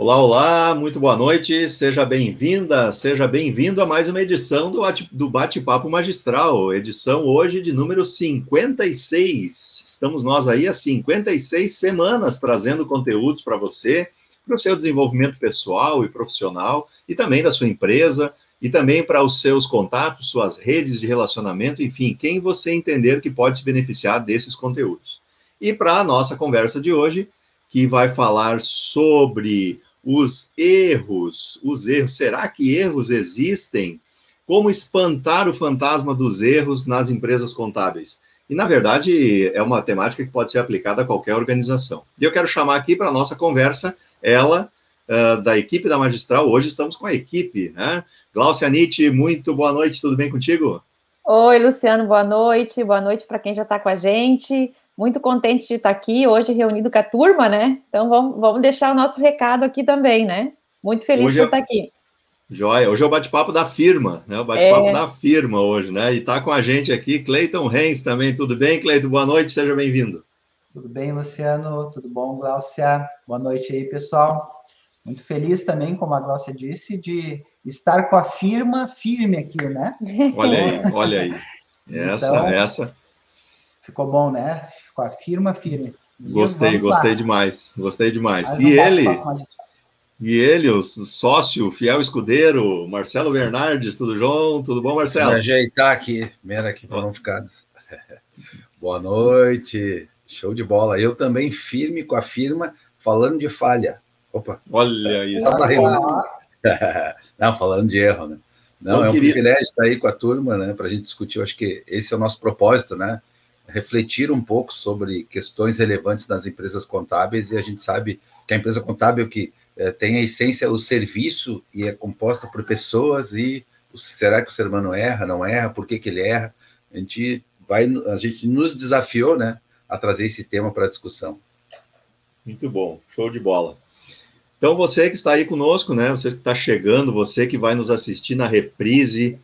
Olá, olá, muito boa noite, seja bem-vinda, seja bem-vindo a mais uma edição do Bate-Papo Magistral, edição hoje de número 56. Estamos nós aí há 56 semanas trazendo conteúdos para você, para o seu desenvolvimento pessoal e profissional, e também da sua empresa, e também para os seus contatos, suas redes de relacionamento, enfim, quem você entender que pode se beneficiar desses conteúdos. E para a nossa conversa de hoje, que vai falar sobre os erros, os erros, será que erros existem? Como espantar o fantasma dos erros nas empresas contábeis? E, na verdade, é uma temática que pode ser aplicada a qualquer organização. E eu quero chamar aqui para a nossa conversa ela, uh, da equipe da Magistral. Hoje estamos com a equipe, né? Glaucia Nietzsche, muito boa noite, tudo bem contigo? Oi, Luciano, boa noite. Boa noite para quem já está com a gente muito contente de estar aqui hoje reunido com a turma, né? Então vamos, vamos deixar o nosso recado aqui também, né? Muito feliz hoje por é... estar aqui. Joia, hoje é o bate-papo da firma, né? O bate-papo é... da firma hoje, né? E está com a gente aqui Cleiton Reis também. Tudo bem, Cleiton? Boa noite, seja bem-vindo. Tudo bem, Luciano? Tudo bom, Glaucia? Boa noite aí, pessoal. Muito feliz também, como a Glaucia disse, de estar com a firma firme aqui, né? Olha aí, olha aí. Essa, então, essa. Ficou bom, né? com a firma firme. Gostei, gostei lá. demais, gostei demais. e ele, e ele, o sócio, fiel escudeiro, Marcelo Bernardes, tudo João? Tudo bom, Marcelo? Me ajeitar aqui, mera aqui para não ficar. Boa noite, show de bola. Eu também firme com a firma, falando de falha. Opa, olha isso. não, falando de erro, né? Não, não é um queria... privilégio estar aí com a turma, né? Para a gente discutir. Eu acho que esse é o nosso propósito, né? Refletir um pouco sobre questões relevantes nas empresas contábeis e a gente sabe que a empresa contábil que é, tem a essência o serviço e é composta por pessoas e será que o ser humano erra, não erra, por que, que ele erra? A gente vai, a gente nos desafiou, né, a trazer esse tema para discussão. Muito bom, show de bola. Então você que está aí conosco, né, você que está chegando, você que vai nos assistir na reprise,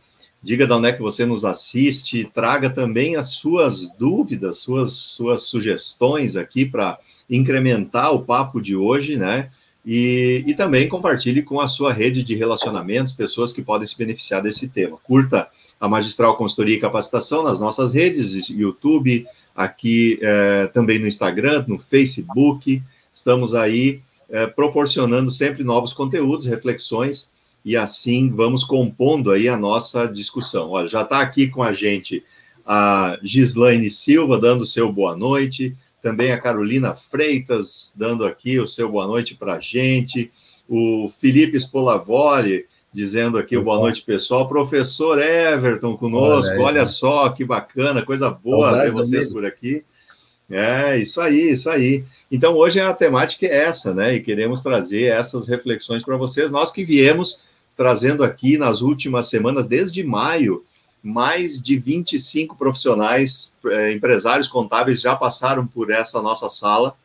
diga de onde é que você nos assiste, traga também as suas dúvidas, suas, suas sugestões aqui para incrementar o papo de hoje, né? E, e também compartilhe com a sua rede de relacionamentos, pessoas que podem se beneficiar desse tema. Curta a Magistral Consultoria e Capacitação nas nossas redes, YouTube, aqui é, também no Instagram, no Facebook. Estamos aí é, proporcionando sempre novos conteúdos, reflexões e assim vamos compondo aí a nossa discussão. Olha, já está aqui com a gente a Gislaine Silva dando seu boa noite, também a Carolina Freitas dando aqui o seu boa noite para a gente, o Felipe Spolavori dizendo aqui o boa noite, pessoal. Professor Everton conosco, olha, olha só que bacana, coisa boa ver vocês por aqui. É, isso aí, isso aí. Então, hoje a temática é essa, né? E queremos trazer essas reflexões para vocês. Nós que viemos trazendo aqui nas últimas semanas, desde maio, mais de 25 profissionais, eh, empresários contábeis já passaram por essa nossa sala.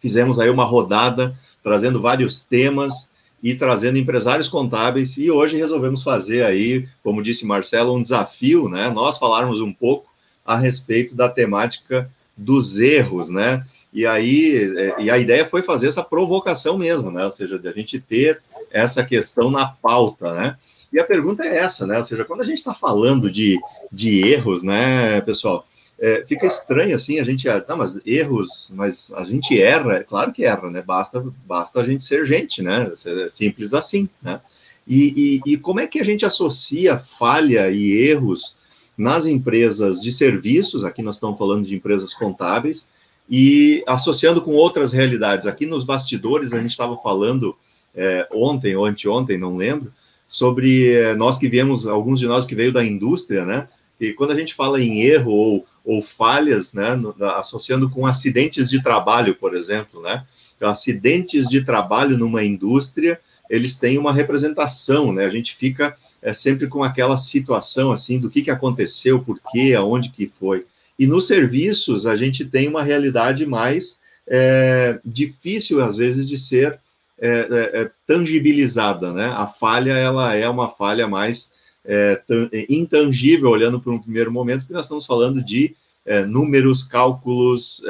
Fizemos aí uma rodada, trazendo vários temas e trazendo empresários contábeis. E hoje resolvemos fazer aí, como disse Marcelo, um desafio, né? Nós falarmos um pouco a respeito da temática dos erros, né? E aí, eh, e a ideia foi fazer essa provocação mesmo, né? Ou seja, de a gente ter essa questão na pauta, né? E a pergunta é essa, né? Ou seja, quando a gente está falando de, de erros, né, pessoal, é, fica estranho assim, a gente, tá, mas erros, mas a gente erra, é claro que erra, né? Basta, basta a gente ser gente, né? É simples assim, né? E, e, e como é que a gente associa falha e erros nas empresas de serviços, aqui nós estamos falando de empresas contábeis, e associando com outras realidades. Aqui nos bastidores a gente estava falando é, ontem ou anteontem, não lembro, sobre é, nós que viemos, alguns de nós que veio da indústria, né? E quando a gente fala em erro ou, ou falhas, né, no, associando com acidentes de trabalho, por exemplo, né? Então, acidentes de trabalho numa indústria, eles têm uma representação, né? A gente fica é, sempre com aquela situação assim do que, que aconteceu, por quê, aonde que foi. E nos serviços a gente tem uma realidade mais é, difícil às vezes de ser é, é, é, tangibilizada, né? A falha ela é uma falha mais é, é intangível, olhando por um primeiro momento, porque nós estamos falando de é, números, cálculos,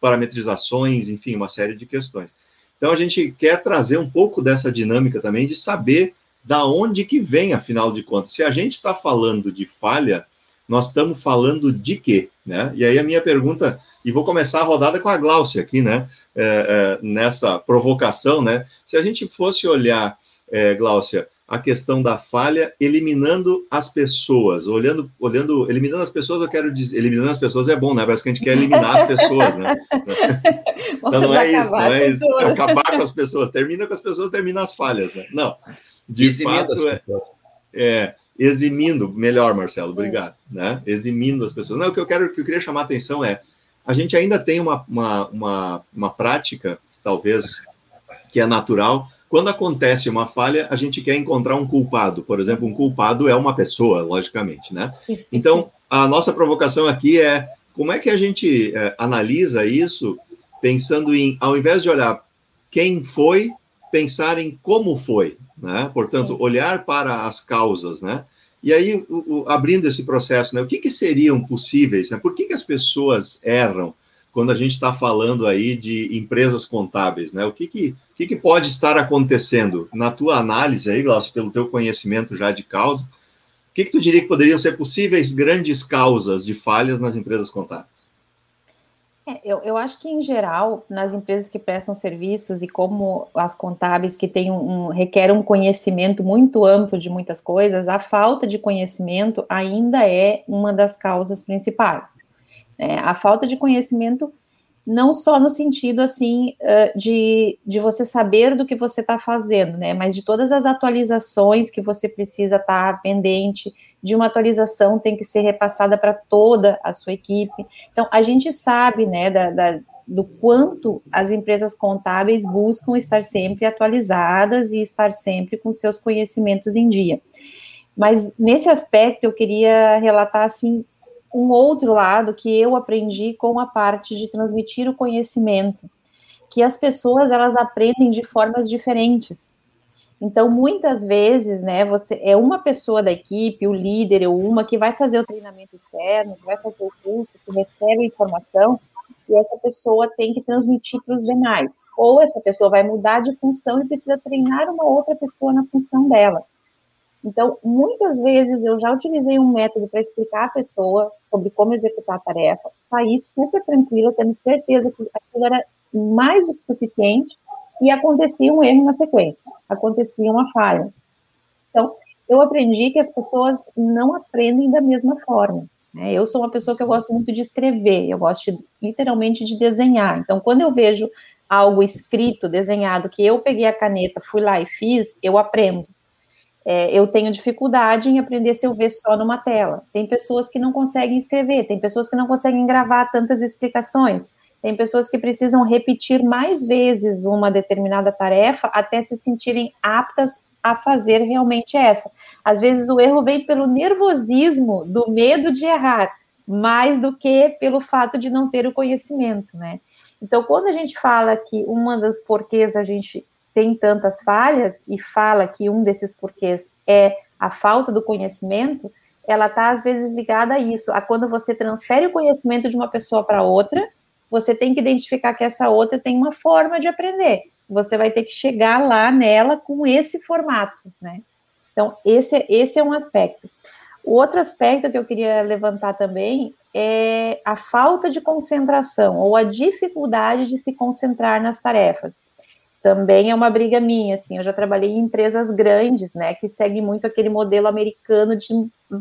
parametrizações, enfim, uma série de questões. Então a gente quer trazer um pouco dessa dinâmica também de saber da onde que vem, afinal de contas. Se a gente está falando de falha, nós estamos falando de quê? Né? E aí a minha pergunta, e vou começar a rodada com a Gláucia aqui, né? É, é, nessa provocação, né? Se a gente fosse olhar, é, Gláucia, a questão da falha, eliminando as pessoas, olhando, olhando, eliminando as pessoas, eu quero dizer, eliminando as pessoas é bom, né? Parece que a gente quer eliminar as pessoas, né? então não é isso, não é isso. Acabar com as pessoas, termina com as pessoas, termina as falhas, né? Não. De Eximindo fato, é, é, eximindo, melhor, Marcelo, obrigado, isso. né? Eximindo as pessoas. Não, o que eu quero, o que eu queria chamar a atenção é, a gente ainda tem uma, uma, uma, uma prática, talvez, que é natural, quando acontece uma falha, a gente quer encontrar um culpado. Por exemplo, um culpado é uma pessoa, logicamente, né? Então, a nossa provocação aqui é como é que a gente é, analisa isso pensando em, ao invés de olhar quem foi, pensar em como foi, né? Portanto, olhar para as causas, né? E aí, o, o, abrindo esse processo, né? O que, que seriam possíveis? Né? Por que, que as pessoas erram? quando a gente está falando aí de empresas contábeis, né? O que, que, que, que pode estar acontecendo? Na tua análise aí, Glaucio, pelo teu conhecimento já de causa, o que, que tu diria que poderiam ser possíveis grandes causas de falhas nas empresas contábeis? É, eu, eu, acho que, em geral, nas empresas que prestam serviços e como as contábeis que têm um, um, requer um conhecimento muito amplo de muitas coisas, a falta de conhecimento ainda é uma das causas principais. É, a falta de conhecimento, não só no sentido assim de, de você saber do que você está fazendo, né? Mas de todas as atualizações que você precisa estar tá pendente, de uma atualização tem que ser repassada para toda a sua equipe. Então, a gente sabe, né, da, da do quanto as empresas contábeis buscam estar sempre atualizadas e estar sempre com seus conhecimentos em dia. Mas nesse aspecto eu queria relatar assim um outro lado que eu aprendi com a parte de transmitir o conhecimento, que as pessoas elas aprendem de formas diferentes. Então, muitas vezes, né, você é uma pessoa da equipe, o líder ou uma que vai fazer o treinamento externo, que vai fazer o curso, que recebe a informação, e essa pessoa tem que transmitir para os demais. Ou essa pessoa vai mudar de função e precisa treinar uma outra pessoa na função dela. Então, muitas vezes eu já utilizei um método para explicar à pessoa sobre como executar a tarefa, saí super tranquila, tendo certeza que aquilo era mais do que suficiente e acontecia um erro na sequência, acontecia uma falha. Então, eu aprendi que as pessoas não aprendem da mesma forma. Né? Eu sou uma pessoa que eu gosto muito de escrever, eu gosto de, literalmente de desenhar. Então, quando eu vejo algo escrito, desenhado, que eu peguei a caneta, fui lá e fiz, eu aprendo. É, eu tenho dificuldade em aprender se eu ver só numa tela. Tem pessoas que não conseguem escrever, tem pessoas que não conseguem gravar tantas explicações, tem pessoas que precisam repetir mais vezes uma determinada tarefa até se sentirem aptas a fazer realmente essa. Às vezes o erro vem pelo nervosismo, do medo de errar, mais do que pelo fato de não ter o conhecimento, né? Então, quando a gente fala que uma dos porquês a gente tem tantas falhas e fala que um desses porquês é a falta do conhecimento, ela está às vezes ligada a isso, a quando você transfere o conhecimento de uma pessoa para outra, você tem que identificar que essa outra tem uma forma de aprender. Você vai ter que chegar lá nela com esse formato, né? Então, esse, esse é um aspecto. O outro aspecto que eu queria levantar também é a falta de concentração ou a dificuldade de se concentrar nas tarefas também é uma briga minha, assim, eu já trabalhei em empresas grandes, né, que seguem muito aquele modelo americano de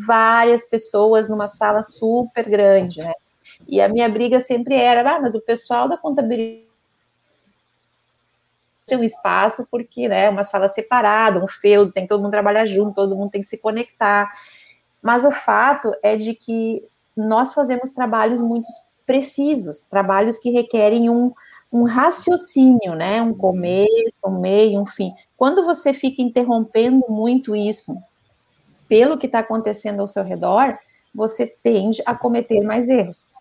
várias pessoas numa sala super grande, né, e a minha briga sempre era, ah, mas o pessoal da contabilidade tem um espaço porque, né, uma sala separada, um feudo, tem que todo mundo trabalhar junto, todo mundo tem que se conectar, mas o fato é de que nós fazemos trabalhos muito precisos, trabalhos que requerem um um raciocínio, né? Um começo, um meio, um fim. Quando você fica interrompendo muito isso pelo que está acontecendo ao seu redor, você tende a cometer mais erros.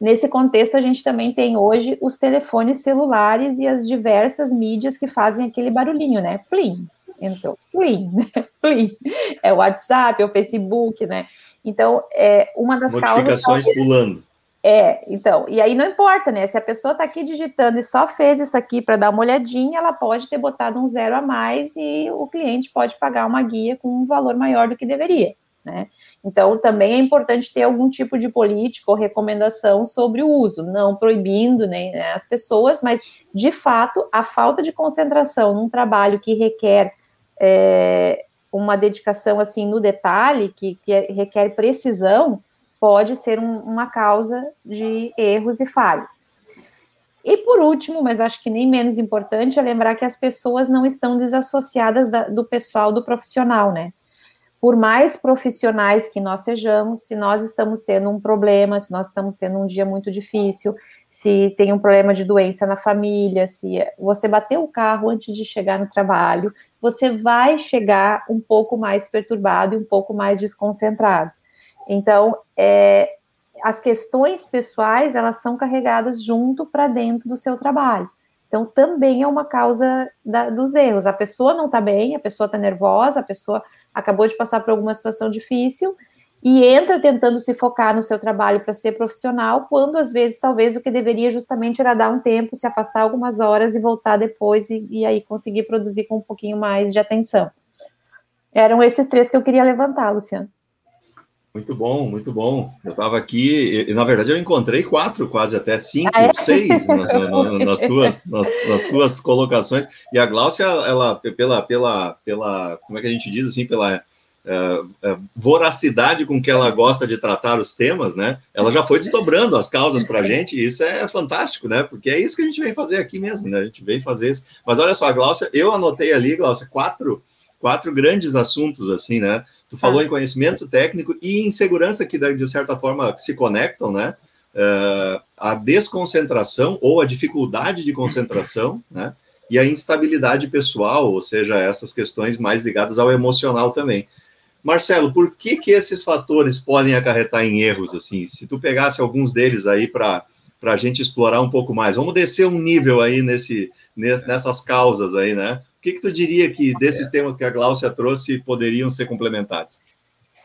Nesse contexto, a gente também tem hoje os telefones celulares e as diversas mídias que fazem aquele barulhinho, né? Plim, entrou, plim, plim. É o WhatsApp, é o Facebook, né? Então, é uma das Notificações causas. pulando É, então, e aí não importa, né? Se a pessoa está aqui digitando e só fez isso aqui para dar uma olhadinha, ela pode ter botado um zero a mais e o cliente pode pagar uma guia com um valor maior do que deveria, né? Então, também é importante ter algum tipo de política ou recomendação sobre o uso, não proibindo né, as pessoas, mas, de fato, a falta de concentração num trabalho que requer é, uma dedicação, assim, no detalhe, que, que requer precisão, pode ser um, uma causa de erros e falhas. E por último, mas acho que nem menos importante, é lembrar que as pessoas não estão desassociadas da, do pessoal, do profissional, né? Por mais profissionais que nós sejamos, se nós estamos tendo um problema, se nós estamos tendo um dia muito difícil, se tem um problema de doença na família, se você bateu o carro antes de chegar no trabalho, você vai chegar um pouco mais perturbado e um pouco mais desconcentrado. Então, é, as questões pessoais, elas são carregadas junto para dentro do seu trabalho. Então, também é uma causa da, dos erros. A pessoa não está bem, a pessoa está nervosa, a pessoa acabou de passar por alguma situação difícil e entra tentando se focar no seu trabalho para ser profissional, quando às vezes, talvez, o que deveria justamente era dar um tempo, se afastar algumas horas e voltar depois e, e aí conseguir produzir com um pouquinho mais de atenção. Eram esses três que eu queria levantar, Luciano. Muito bom, muito bom. Eu estava aqui, e, na verdade eu encontrei quatro, quase até cinco, ah, é? seis nas, nas, tuas, nas, nas, tuas colocações. E a Gláucia, ela, pela, pela, pela, como é que a gente diz assim, pela uh, voracidade com que ela gosta de tratar os temas, né? Ela já foi desdobrando as causas para a gente, e isso é fantástico, né? Porque é isso que a gente vem fazer aqui mesmo, né? A gente vem fazer isso. Mas olha só, a Gláucia, eu anotei ali, Gláucia, quatro quatro grandes assuntos, assim, né? Tu falou em conhecimento técnico e em segurança, que de certa forma se conectam, né? Uh, a desconcentração ou a dificuldade de concentração, né? E a instabilidade pessoal, ou seja, essas questões mais ligadas ao emocional também. Marcelo, por que que esses fatores podem acarretar em erros, assim? Se tu pegasse alguns deles aí para para a gente explorar um pouco mais. Vamos descer um nível aí nesse, nessas causas aí, né? Que, que tu diria que desses é. temas que a Gláucia trouxe poderiam ser complementados?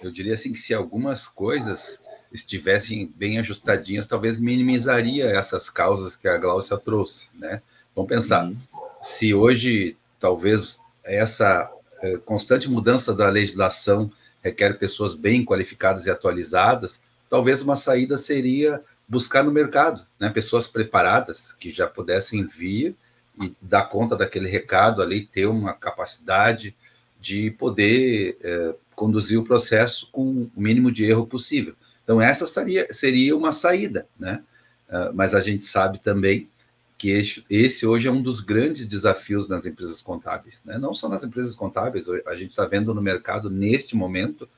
Eu diria assim que se algumas coisas estivessem bem ajustadinhas, talvez minimizaria essas causas que a Gláucia trouxe, né? Vamos pensar, uhum. se hoje talvez essa eh, constante mudança da legislação requer pessoas bem qualificadas e atualizadas, talvez uma saída seria buscar no mercado, né? Pessoas preparadas que já pudessem vir e dar conta daquele recado ali, ter uma capacidade de poder é, conduzir o processo com o mínimo de erro possível. Então, essa seria, seria uma saída, né? Uh, mas a gente sabe também que esse, esse, hoje é um dos grandes desafios nas empresas contábeis, né? Não só nas empresas contábeis, a gente está vendo no mercado, neste momento,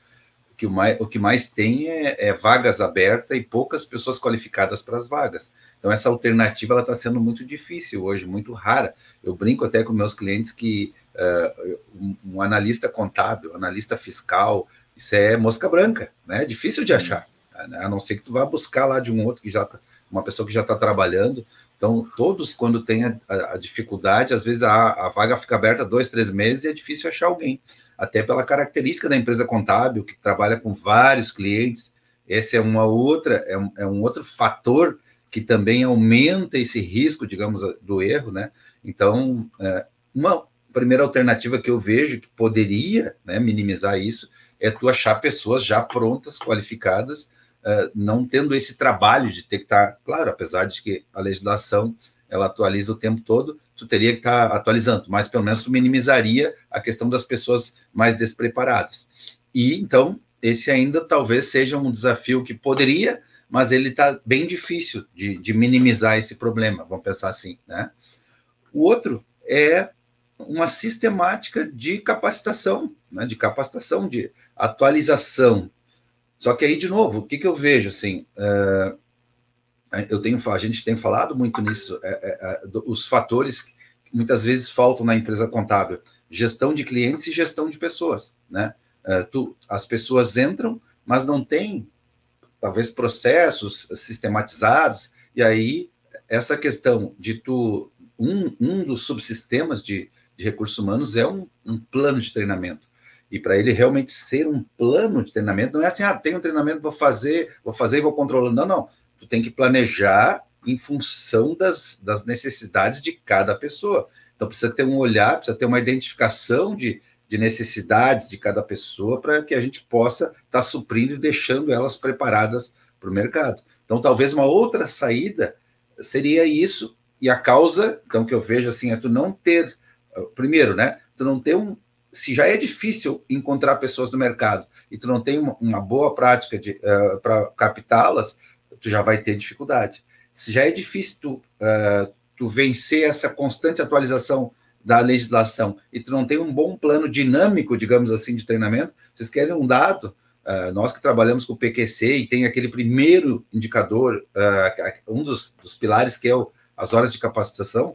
que o, mais, o que mais tem é, é vagas abertas e poucas pessoas qualificadas para as vagas. Então, essa alternativa está sendo muito difícil hoje, muito rara. Eu brinco até com meus clientes que uh, um, um, analista contábil, analista fiscal, isso é mosca branca, né? É difícil de achar, né? a não ser que tu vá buscar lá de um outro que já tá, uma pessoa que já está trabalhando. Então, todos, quando tem a, a, a dificuldade, às vezes a, a, vaga fica aberta dois, três meses e é difícil achar alguém. Até pela característica da empresa contábil, que trabalha com vários clientes. Esse é uma outra, é um, é um outro fator que também aumenta esse risco, digamos, do erro, né? Então, é, uma primeira alternativa que eu vejo que poderia né, minimizar isso é tu achar pessoas já prontas, qualificadas, uh, não tendo esse trabalho de ter que estar, tá, claro, apesar de que a legislação ela atualiza o tempo todo, tu teria que estar tá atualizando, mas pelo menos tu minimizaria a questão das pessoas mais despreparadas. E então, esse ainda talvez seja um desafio que poderia mas ele está bem difícil de, de, minimizar esse problema, vamos pensar assim, né? O outro é uma sistemática de capacitação, né? de capacitação, de atualização. Só que aí, de novo, o que, que eu vejo, assim, uh, eu tenho, a gente tem falado muito nisso, é, é, é, os fatores que muitas vezes faltam na empresa contábil, gestão de clientes e gestão de pessoas, né? Uh, tu, as pessoas entram, mas não tem talvez processos sistematizados, e aí essa questão de tu, um, um dos subsistemas de, de recursos humanos é um, um plano de treinamento. E para ele realmente ser um plano de treinamento, não é assim, ah, tem um treinamento, vou fazer, vou fazer e vou controlando. Não, não. Tu tem que planejar em função das, das necessidades de cada pessoa. Então, precisa ter um olhar, precisa ter uma identificação de, de necessidades de cada pessoa para que a gente possa estar tá suprindo e deixando elas preparadas para o mercado. Então, talvez uma outra saída seria isso, e a causa, então, que eu vejo assim, é tu não ter, primeiro, né, tu não ter um, se já é difícil encontrar pessoas no mercado e tu não tem uma, uma boa prática uh, para captá-las, tu já vai ter dificuldade. Se já é difícil tu, uh, tu vencer essa constante atualização da legislação e tu não tem um bom plano dinâmico, digamos assim, de treinamento, vocês querem um dado? Uh, nós que trabalhamos com o PQC e tem aquele primeiro indicador, uh, um dos, dos, pilares que é o, as horas de capacitação.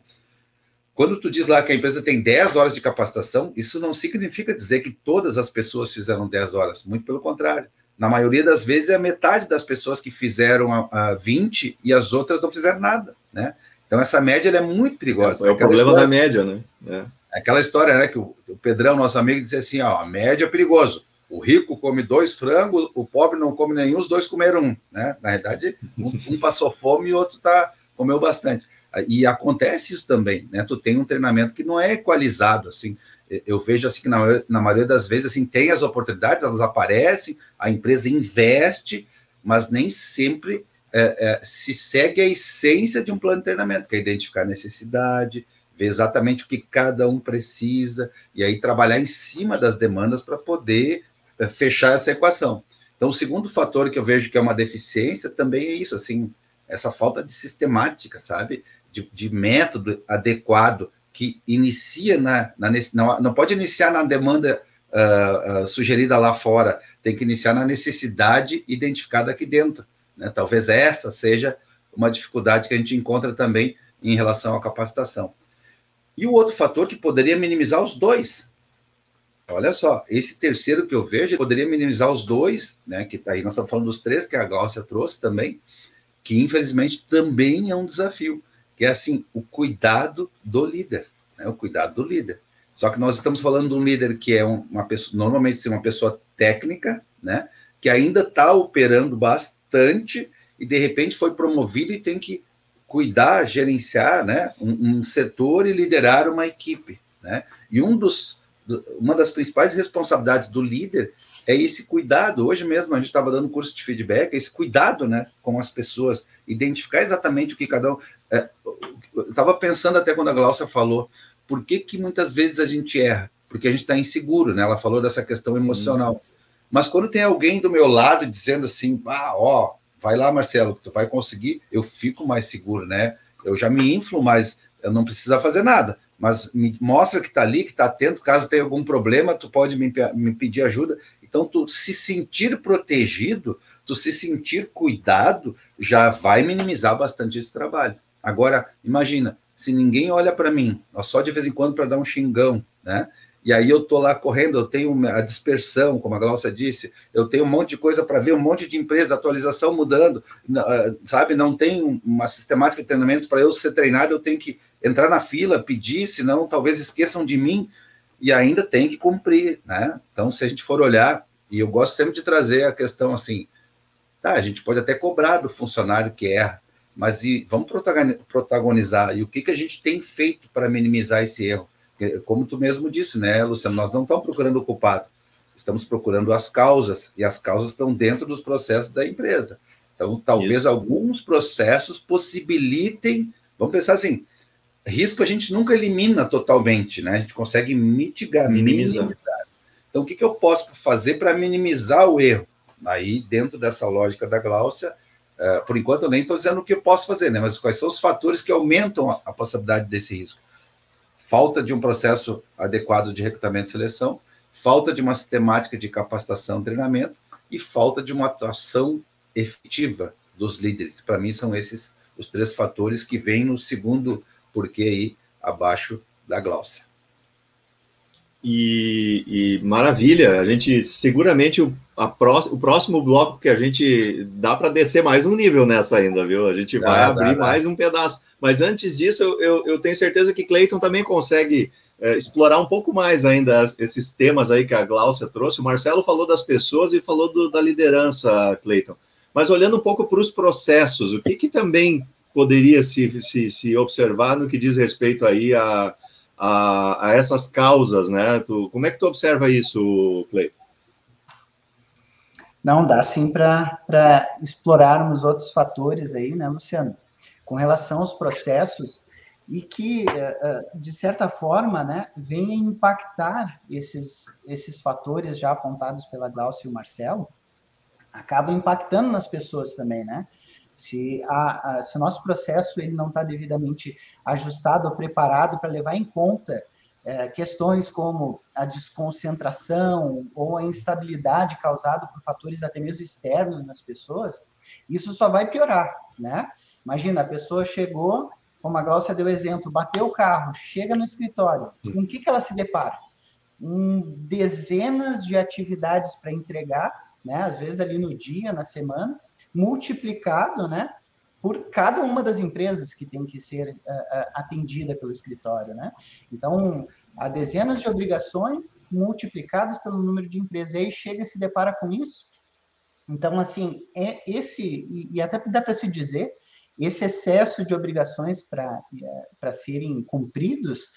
Quando tu diz lá que a empresa tem 10 horas de capacitação, isso não significa dizer que todas as pessoas fizeram 10 horas, muito pelo contrário. Na maioria das vezes é metade das pessoas que fizeram a, a 20 e as outras não fizeram nada, né? Então, essa média é muito perigosa. É, é o problema história, da média, né? É. Aquela história, né, que o, o Pedrão, nosso amigo, disse assim: ó, a média é perigoso. O rico come dois frangos, o pobre não come nenhum, os dois comeram um. Né? Na verdade, um, um passou fome e o outro tá, comeu bastante. E acontece isso também, né? Tu tem um treinamento que não é equalizado, assim. Eu vejo assim que na, na maioria das vezes assim tem as oportunidades, elas aparecem, a empresa investe, mas nem sempre é, é, se segue a essência de um plano de treinamento, que é identificar a necessidade, ver exatamente o que cada um precisa, e aí trabalhar em cima das demandas para poder é, fechar essa equação. Então, o segundo fator que eu vejo que é uma deficiência também é isso, assim, essa falta de sistemática, sabe? De, de método adequado que inicia na, na não, não pode iniciar na demanda uh, uh, sugerida lá fora, tem que iniciar na necessidade identificada aqui dentro. Né? Talvez essa seja uma dificuldade que a gente encontra também em relação à capacitação. E o outro fator que poderia minimizar os dois. Olha só, esse terceiro que eu vejo poderia minimizar os dois, né? Que tá aí, nós estamos falando dos três que a Glaucia trouxe também, que infelizmente também é um desafio, que é assim, o cuidado do líder, né? O cuidado do líder. Só que nós estamos falando de um líder que é uma pessoa, normalmente uma pessoa técnica, né? Que ainda está operando bastante e de repente foi promovido e tem que cuidar, gerenciar, né, um, um setor e liderar uma equipe, né? E um dos uma das principais responsabilidades do líder é esse cuidado. Hoje mesmo a gente estava dando curso de feedback, esse cuidado, né, com as pessoas, identificar exatamente o que cada um. É, eu estava pensando até quando a Glaucia falou, por que que muitas vezes a gente erra? Porque a gente está inseguro, né? Ela falou dessa questão emocional. Hum. Mas quando tem alguém do meu lado dizendo assim, ah, ó, vai lá, Marcelo, tu vai conseguir, eu fico mais seguro, né? Eu já me inflo mais, eu não preciso fazer nada, mas me mostra que tá ali, que tá atento, caso tenha algum problema, tu pode me, me pedir ajuda. Então, tu se sentir protegido, tu se sentir cuidado, já vai minimizar bastante esse trabalho. Agora, imagina, se ninguém olha para mim, só de vez em quando para dar um xingão, né? e aí eu estou lá correndo, eu tenho a dispersão, como a Glaucia disse, eu tenho um monte de coisa para ver, um monte de empresa, atualização mudando, ah, sabe? Não tem uma sistemática de treinamentos para eu ser treinado, eu tenho que entrar na fila, pedir, senão talvez esqueçam de mim, e ainda tem que cumprir, né? Então, se a gente for olhar, e eu gosto sempre de trazer a questão assim, tá, a gente pode até cobrar do funcionário que erra, mas e, vamos protagonizar, e o que, que a gente tem feito para minimizar esse erro? como tu mesmo disse, né, Luciano, nós não estamos procurando o culpado, estamos procurando as causas, e as causas estão dentro dos processos da empresa. Então, talvez Isso. alguns processos possibilitem, vamos pensar assim, risco a gente nunca elimina totalmente, né? A gente consegue mitigar, minimizar. minimizar. Então, o que, que eu posso fazer para minimizar o erro? Aí, dentro dessa lógica da Gláucia, uh, por enquanto eu nem estou dizendo o que eu posso fazer, né? Mas quais são os fatores que aumentam a, a possibilidade desse risco? falta de um processo adequado de recrutamento e seleção, falta de uma sistemática de capacitação e treinamento e falta de uma atuação efetiva dos líderes. Para mim, são esses os três fatores que vêm no segundo porquê aí abaixo da Gláucia. E, e, maravilha, a gente seguramente o, pró, o próximo bloco que a gente dá para descer mais um nível nessa ainda, viu? A gente vai dá, abrir dá, mais dá. um pedaço. Mas antes disso, eu, eu, eu tenho certeza que Cleiton também consegue é, explorar um pouco mais ainda esses temas aí que a Glaucia trouxe. O Marcelo falou das pessoas e falou do, da liderança, Cleiton. Mas olhando um pouco para os processos, o que, que também poderia se, se, se, observar no que diz respeito aí a, a, a essas causas, né? Tu, como é que tu observa isso, Clay? Não, dá sim para explorarmos outros fatores aí, né, Luciano? Com relação aos processos, e que, eh, eh, de certa forma, né, vem impactar esses, esses fatores já apontados pela Glaucia e o Marcelo, acabam impactando nas pessoas também, né? Se, a, a, se o nosso processo ele não está devidamente ajustado ou preparado para levar em conta é, questões como a desconcentração ou a instabilidade causada por fatores até mesmo externos nas pessoas, isso só vai piorar, né? Imagina, a pessoa chegou, como a Glaucia deu exemplo, bateu o carro, chega no escritório, com o que, que ela se depara? Um, dezenas de atividades para entregar, né? Às vezes ali no dia, na semana, multiplicado, né? Por cada uma das empresas que tem que ser uh, atendida pelo escritório, né? Então, há dezenas de obrigações multiplicadas pelo número de empresas. E aí chega e se depara com isso. Então, assim, é esse, e, e até dá para se dizer, esse excesso de obrigações para é, serem cumpridos,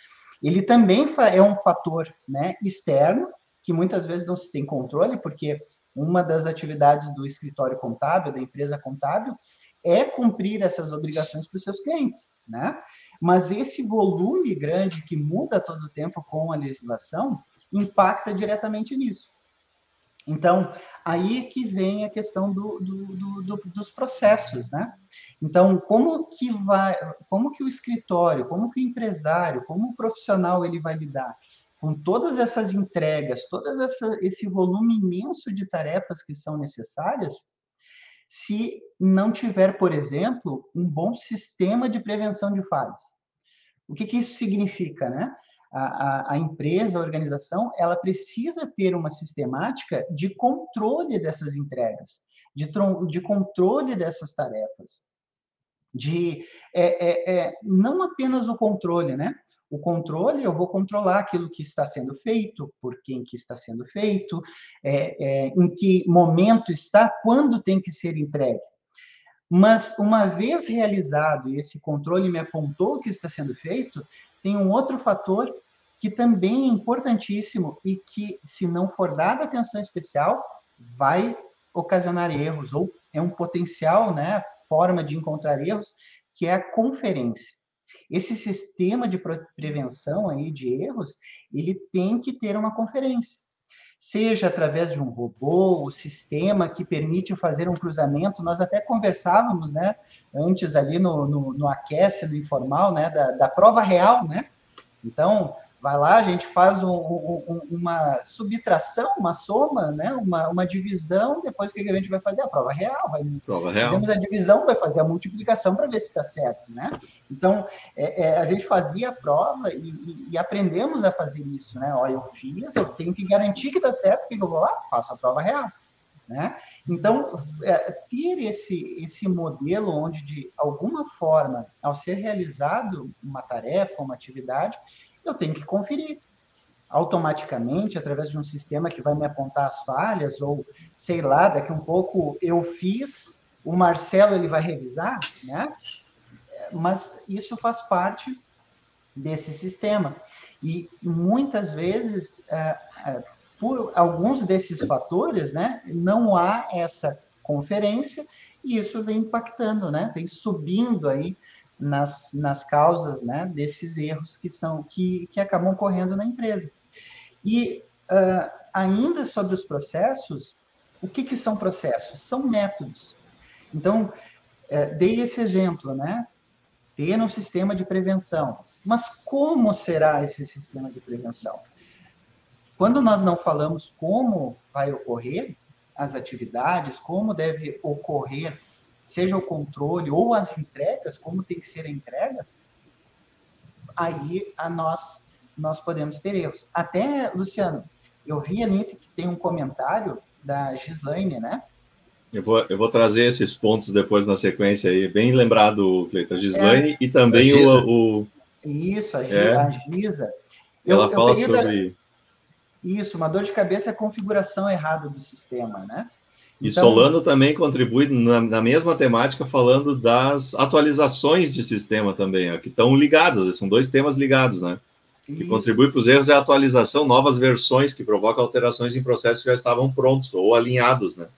ele também é um fator né, externo, que muitas vezes não se tem controle, porque uma das atividades do escritório contábil, da empresa contábil, é cumprir essas obrigações para os seus clientes, né? Mas esse volume grande que muda todo o tempo com a legislação impacta diretamente nisso. Então, aí que vem a questão do, do, do, dos processos, né? Então, como que vai, como que o escritório, como que o empresário, como o profissional ele vai lidar com todas essas entregas, todo esse volume imenso de tarefas que são necessárias, se não tiver, por exemplo, um bom sistema de prevenção de falhas. O que, que isso significa, né? A, a, a, empresa, a organização, ela precisa ter uma sistemática de controle dessas entregas, de, de controle dessas tarefas, de é, é, é, não apenas o controle, né? O controle, eu vou controlar aquilo que está sendo feito, por quem que está sendo feito, é, é, em que momento está, quando tem que ser entregue. Mas, uma vez realizado e esse controle me apontou o que está sendo feito, tem um outro fator que também é importantíssimo e que, se não for dada atenção especial, vai ocasionar erros, ou é um potencial, né, forma de encontrar erros, que é a conferência. Esse sistema de prevenção aí de erros, ele tem que ter uma conferência. Seja através de um robô, o sistema que permite fazer um cruzamento, nós até conversávamos, né, antes ali no, no, no aquece, no informal, né, da, da prova real, né? Então, Vai lá, a gente faz um, um, uma subtração, uma soma, né? uma, uma divisão, depois o que a gente vai fazer? A prova real. Vai, prova real. Fazemos a divisão, vai fazer a multiplicação para ver se está certo. Né? Então, é, é, a gente fazia a prova e, e, e, aprendemos a fazer isso. Né? Olha, eu fiz, eu tenho que garantir que está certo, o que eu vou lá? Faço a prova real. Né? Então, é, ter esse, esse modelo onde, de alguma forma, ao ser realizado uma tarefa, uma atividade, eu tenho que conferir automaticamente através de um sistema que vai me apontar as falhas ou sei lá, daqui um pouco eu fiz, o Marcelo ele vai revisar, né? Mas isso faz parte desse sistema e muitas vezes é, é, por alguns desses fatores, né, não há essa conferência e isso vem impactando, né? Vem subindo aí nas, nas causas né, desses erros que são que, que acabam ocorrendo na empresa. E uh, ainda sobre os processos, o que, que são processos? São métodos. Então, uh, dei esse exemplo, né? Ter um sistema de prevenção. Mas como será esse sistema de prevenção? Quando nós não falamos como vai ocorrer as atividades, como deve ocorrer seja o controle ou as entregas, como tem que ser a entrega, aí a nós nós podemos ter erros. Até, Luciano, eu vi ali que tem um comentário da Gislaine, né? Eu vou, eu vou trazer esses pontos depois na sequência aí, bem lembrado, Cleiton, Gislaine, é, e também o, o, Isso, a, é, a Gisa. Ela eu, fala sobre... Da... Isso, uma dor de cabeça é a configuração errada do sistema, né? E então, Solano também contribui na, na, mesma temática, falando das atualizações de sistema também, ó, que estão ligadas, são dois temas ligados, né? O que contribui para os erros é a atualização, novas versões que provocam alterações em processos que já estavam prontos ou alinhados, né?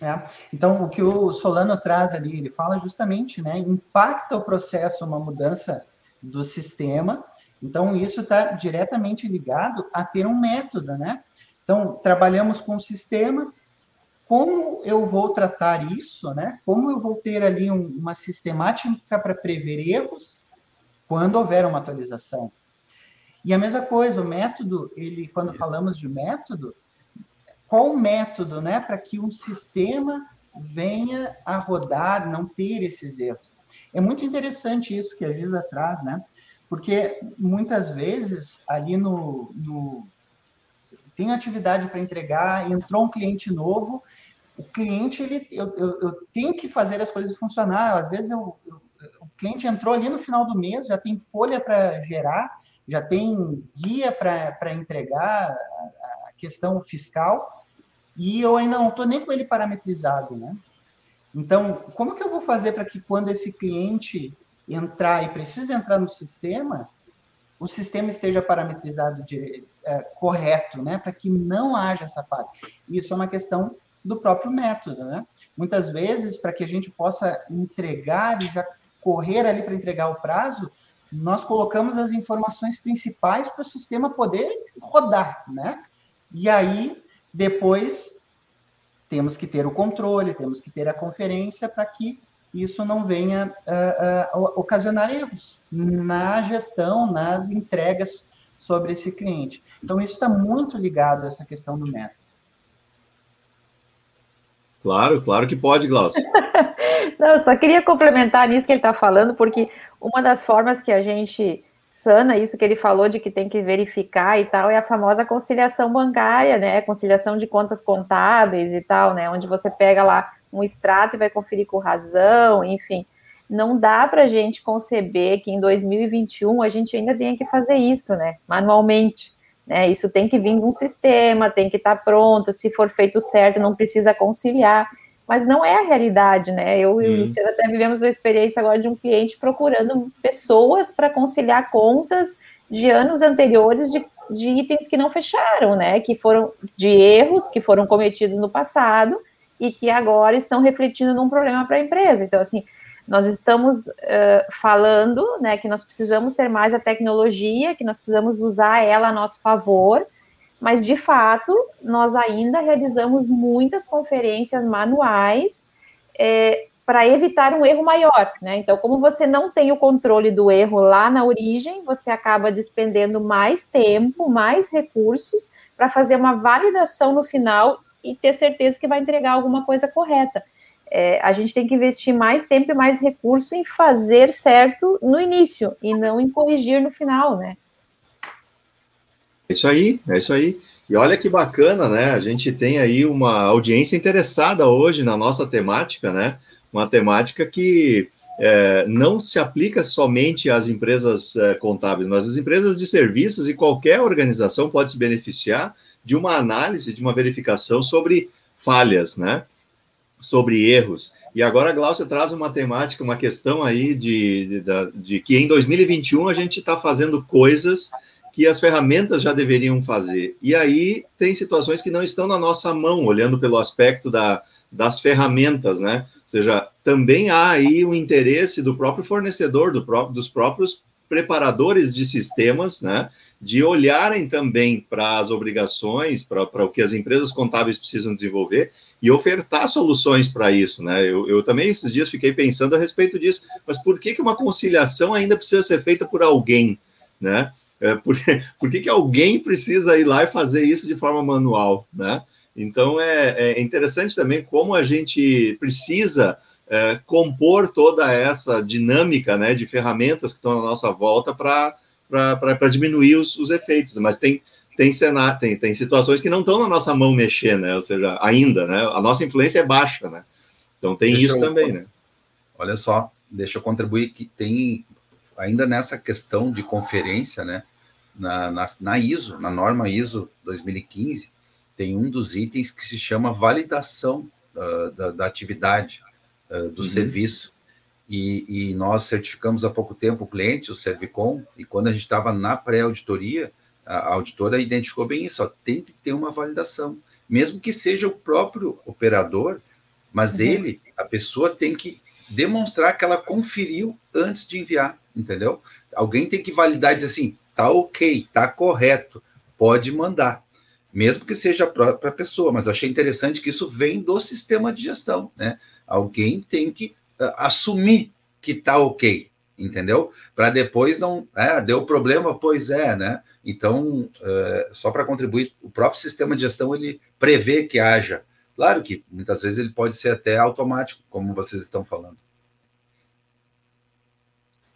É. Então, o que o Solano traz ali, ele fala justamente, né? Impacta o processo uma mudança do sistema. Então, isso está diretamente ligado a ter um método, né? Então, trabalhamos com o sistema, como eu vou tratar isso, né? Como eu vou ter ali um, uma sistemática para prever erros quando houver uma atualização. E a mesma coisa, o método, ele, quando falamos de método, qual o método, né, para que um sistema venha a rodar, não ter esses erros? É muito interessante isso que a Giza traz, né? Porque muitas vezes ali no, no tem atividade para entregar, entrou um cliente novo, o cliente, ele, eu, eu, eu, tenho que fazer as coisas funcionar. Às vezes eu, o cliente entrou ali no final do mês, já tem folha para gerar, já tem guia para entregar a, a, questão fiscal, e eu ainda não estou nem com ele parametrizado, né? Então, como que eu vou fazer para que quando esse cliente entrar e precisa entrar no sistema, o sistema esteja parametrizado de, é, correto, né? Para que não haja essa falha. Isso é uma questão do próprio método, né? Muitas vezes, para que a gente possa entregar e já correr ali para entregar o prazo, nós colocamos as informações principais para o sistema poder rodar, né? E aí, depois, temos que ter o controle, temos que ter a conferência para que isso não venha uh, uh, ocasionar erros na gestão, nas entregas sobre esse cliente. Então, isso está muito ligado a essa questão do método. Claro, claro que pode, Glaucio. Não, eu só queria complementar nisso que ele está falando, porque uma das formas que a gente sana isso que ele falou de que tem que verificar e tal é a famosa conciliação bancária, né? Conciliação de contas contábeis e tal, né? Onde você pega lá um extrato e vai conferir com razão, enfim. Não dá para a gente conceber que em 2021 a gente ainda tenha que fazer isso, né? Manualmente. Né? Isso tem que vir de um sistema, tem que estar tá pronto, se for feito certo, não precisa conciliar. Mas não é a realidade, né? Eu e o Luciano até vivemos a experiência agora de um cliente procurando pessoas para conciliar contas de anos anteriores de, de itens que não fecharam, né? Que foram de erros que foram cometidos no passado e que agora estão refletindo num problema para a empresa. Então, assim, nós estamos uh, falando né, que nós precisamos ter mais a tecnologia, que nós precisamos usar ela a nosso favor, mas de fato nós ainda realizamos muitas conferências manuais é, para evitar um erro maior. Né? Então, como você não tem o controle do erro lá na origem, você acaba despendendo mais tempo, mais recursos para fazer uma validação no final e ter certeza que vai entregar alguma coisa correta é, a gente tem que investir mais tempo e mais recurso em fazer certo no início e não em corrigir no final, né? É isso aí, é isso aí. E olha que bacana, né? A gente tem aí uma audiência interessada hoje na nossa temática, né? Uma temática que é, não se aplica somente às empresas é, contábeis, mas às empresas de serviços e qualquer organização pode se beneficiar de uma análise, de uma verificação sobre falhas, né? Sobre erros. E agora a Glaucia traz uma temática, uma questão aí de, de, de que em 2021 a gente está fazendo coisas que as ferramentas já deveriam fazer. E aí tem situações que não estão na nossa mão, olhando pelo aspecto da, das ferramentas, né? Ou seja, também há aí o interesse do próprio fornecedor, do próprio, dos próprios preparadores de sistemas, né? De olharem também para as obrigações, para o que as empresas contábeis precisam desenvolver e ofertar soluções para isso, né? Eu, eu, também esses dias fiquei pensando a respeito disso, mas por que, que uma conciliação ainda precisa ser feita por alguém, né? É, por, por que, que alguém precisa ir lá e fazer isso de forma manual, né? Então é, é interessante também como a gente precisa é, compor toda essa dinâmica, né, de ferramentas que estão na nossa volta para diminuir os, os efeitos, mas tem tem, cenário, tem, tem situações que não estão na nossa mão mexer, né? Ou seja, ainda, né? A nossa influência é baixa, né? Então tem deixa isso eu, também, né? Olha só, deixa eu contribuir que tem ainda nessa questão de conferência, né? Na, na, na ISO, na norma ISO 2015, tem um dos itens que se chama validação uh, da, da, atividade uh, do uhum. serviço. E, e, nós certificamos há pouco tempo o cliente, o Servicom, e quando a gente estava na pré-auditoria, a auditora identificou bem isso, ó, tem que ter uma validação, mesmo que seja o próprio operador, mas uhum. ele, a pessoa tem que demonstrar que ela conferiu antes de enviar, entendeu? Alguém tem que validar e dizer assim, tá ok, tá correto, pode mandar, mesmo que seja a própria pessoa, mas eu achei interessante que isso vem do sistema de gestão, né? Alguém tem que assumir que tá ok, entendeu? Para depois não, é, deu problema, pois é, né? Então, uh, só para contribuir, o próprio sistema de gestão ele prevê que haja. Claro que muitas vezes ele pode ser até automático, como vocês estão falando.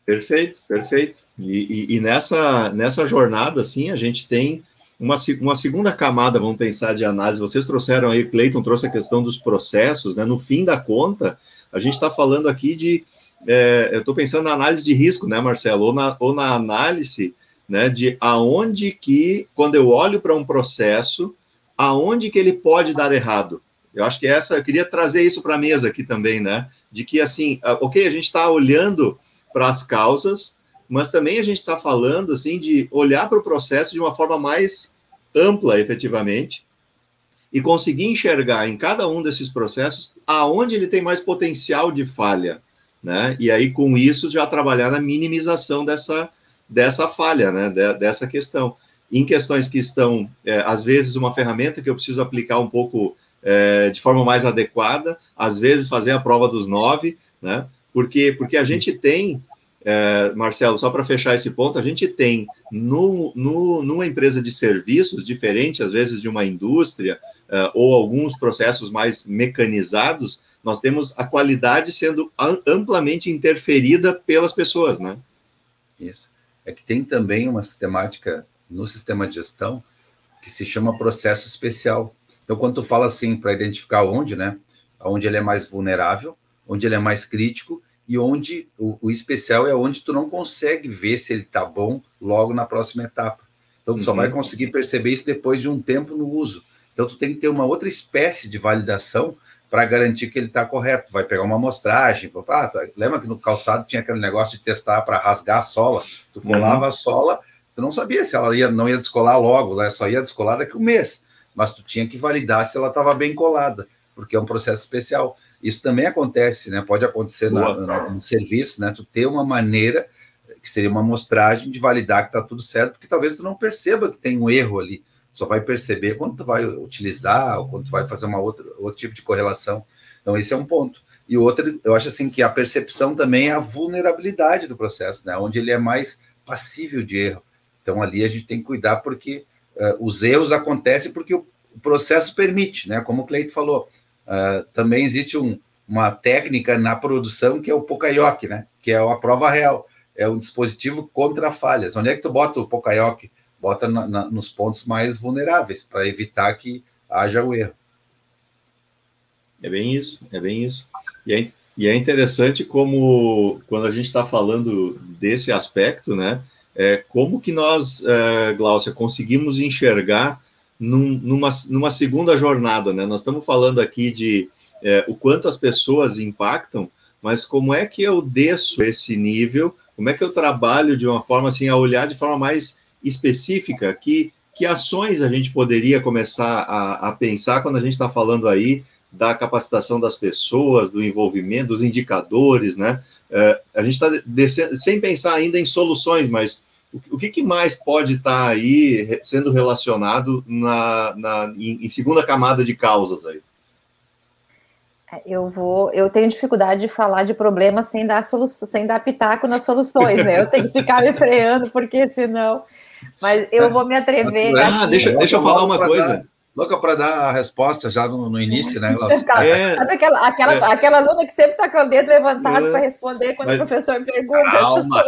Perfeito, perfeito. E, e, e, nessa, nessa jornada, assim, a gente tem uma, uma segunda camada, vamos pensar, de análise. Vocês trouxeram aí, Cleiton trouxe a questão dos processos, né? No fim da conta, a gente está falando aqui de. É, eu estou pensando na análise de risco, né, Marcelo? Ou na, ou na análise né, de aonde que, quando eu olho para um processo, aonde que ele pode dar errado. Eu acho que essa, eu queria trazer isso para a mesa aqui também, né? De que, assim, ok, a gente está olhando para as causas, mas também a gente está falando assim de olhar para o processo de uma forma mais ampla, efetivamente, e conseguir enxergar em cada um desses processos aonde ele tem mais potencial de falha, né? E aí com isso já trabalhar na minimização dessa dessa falha, né? De, dessa questão. Em questões que estão, é, às vezes, uma ferramenta que eu preciso aplicar um pouco é, de forma mais adequada, às vezes fazer a prova dos nove, né? Porque, porque a gente tem, é, Marcelo, só para fechar esse ponto, a gente tem no, no, numa empresa de serviços, diferente às vezes de uma indústria, é, ou alguns processos mais mecanizados, nós temos a qualidade sendo amplamente interferida pelas pessoas, né? Isso. É que tem também uma sistemática no sistema de gestão que se chama processo especial. Então, quando tu fala assim, para identificar onde, né? Onde ele é mais vulnerável, onde ele é mais crítico e onde o, o, especial é onde tu não consegue ver se ele está bom logo na próxima etapa. Então, tu uhum. só vai conseguir perceber isso depois de um tempo no uso. Então, tu tem que ter uma outra espécie de validação para garantir que ele está correto. Vai pegar uma amostragem. Ah, lembra que no calçado tinha aquele negócio de testar para rasgar a sola? Tu colava uhum. a sola, tu não sabia se ela ia, não ia descolar logo, né? só ia descolar daqui a um mês. Mas tu tinha que validar se ela estava bem colada, porque é um processo especial. Isso também acontece, né? Pode acontecer na, na, no serviço, né? Tu ter uma maneira que seria uma amostragem de validar que está tudo certo, porque talvez tu não perceba que tem um erro ali. Só vai perceber quando tu vai utilizar ou quando tu vai fazer uma outra outro tipo de correlação. Então esse é um ponto. E outro, eu acho assim que a percepção também é a vulnerabilidade do processo, né? Onde ele é mais passível de erro. Então ali a gente tem que cuidar porque uh, os erros acontecem porque o, o processo permite, né? Como o Cleito falou, Uh, também existe um, uma técnica na produção que é o Pokayoke, né? Que é a prova real. É um dispositivo contra falhas. Onde é que tu bota o Pokayoke? Bota na, na, nos pontos mais vulneráveis para evitar que haja o erro. É bem isso, é bem isso. E é, e é interessante como, quando a gente está falando desse aspecto, né, é, como que nós, é, Glaucia, conseguimos enxergar num, numa, numa segunda jornada, né? Nós estamos falando aqui de é, o quanto as pessoas impactam, mas como é que eu desço esse nível? Como é que eu trabalho de uma forma assim, a olhar de forma mais específica? Que, que ações a gente poderia começar a, a pensar quando a gente está falando aí da capacitação das pessoas, do envolvimento, dos indicadores, né? É, a gente está sem pensar ainda em soluções, mas o que, que mais pode estar tá aí sendo relacionado na, na em, em, segunda camada de causas aí? É, eu vou, eu tenho dificuldade de falar de problemas sem dar solução, sem dar pitaco nas soluções, né? Eu tenho que ficar me freando, porque senão. Mas eu vou me atrever. Ah, deixa, deixa eu falar uma coisa louca para dar a resposta já no, no início, né? É, Sabe aquela, aquela, é. aquela aluna que sempre está com o dedo levantado é. para responder quando mas, o professor pergunta? Calma,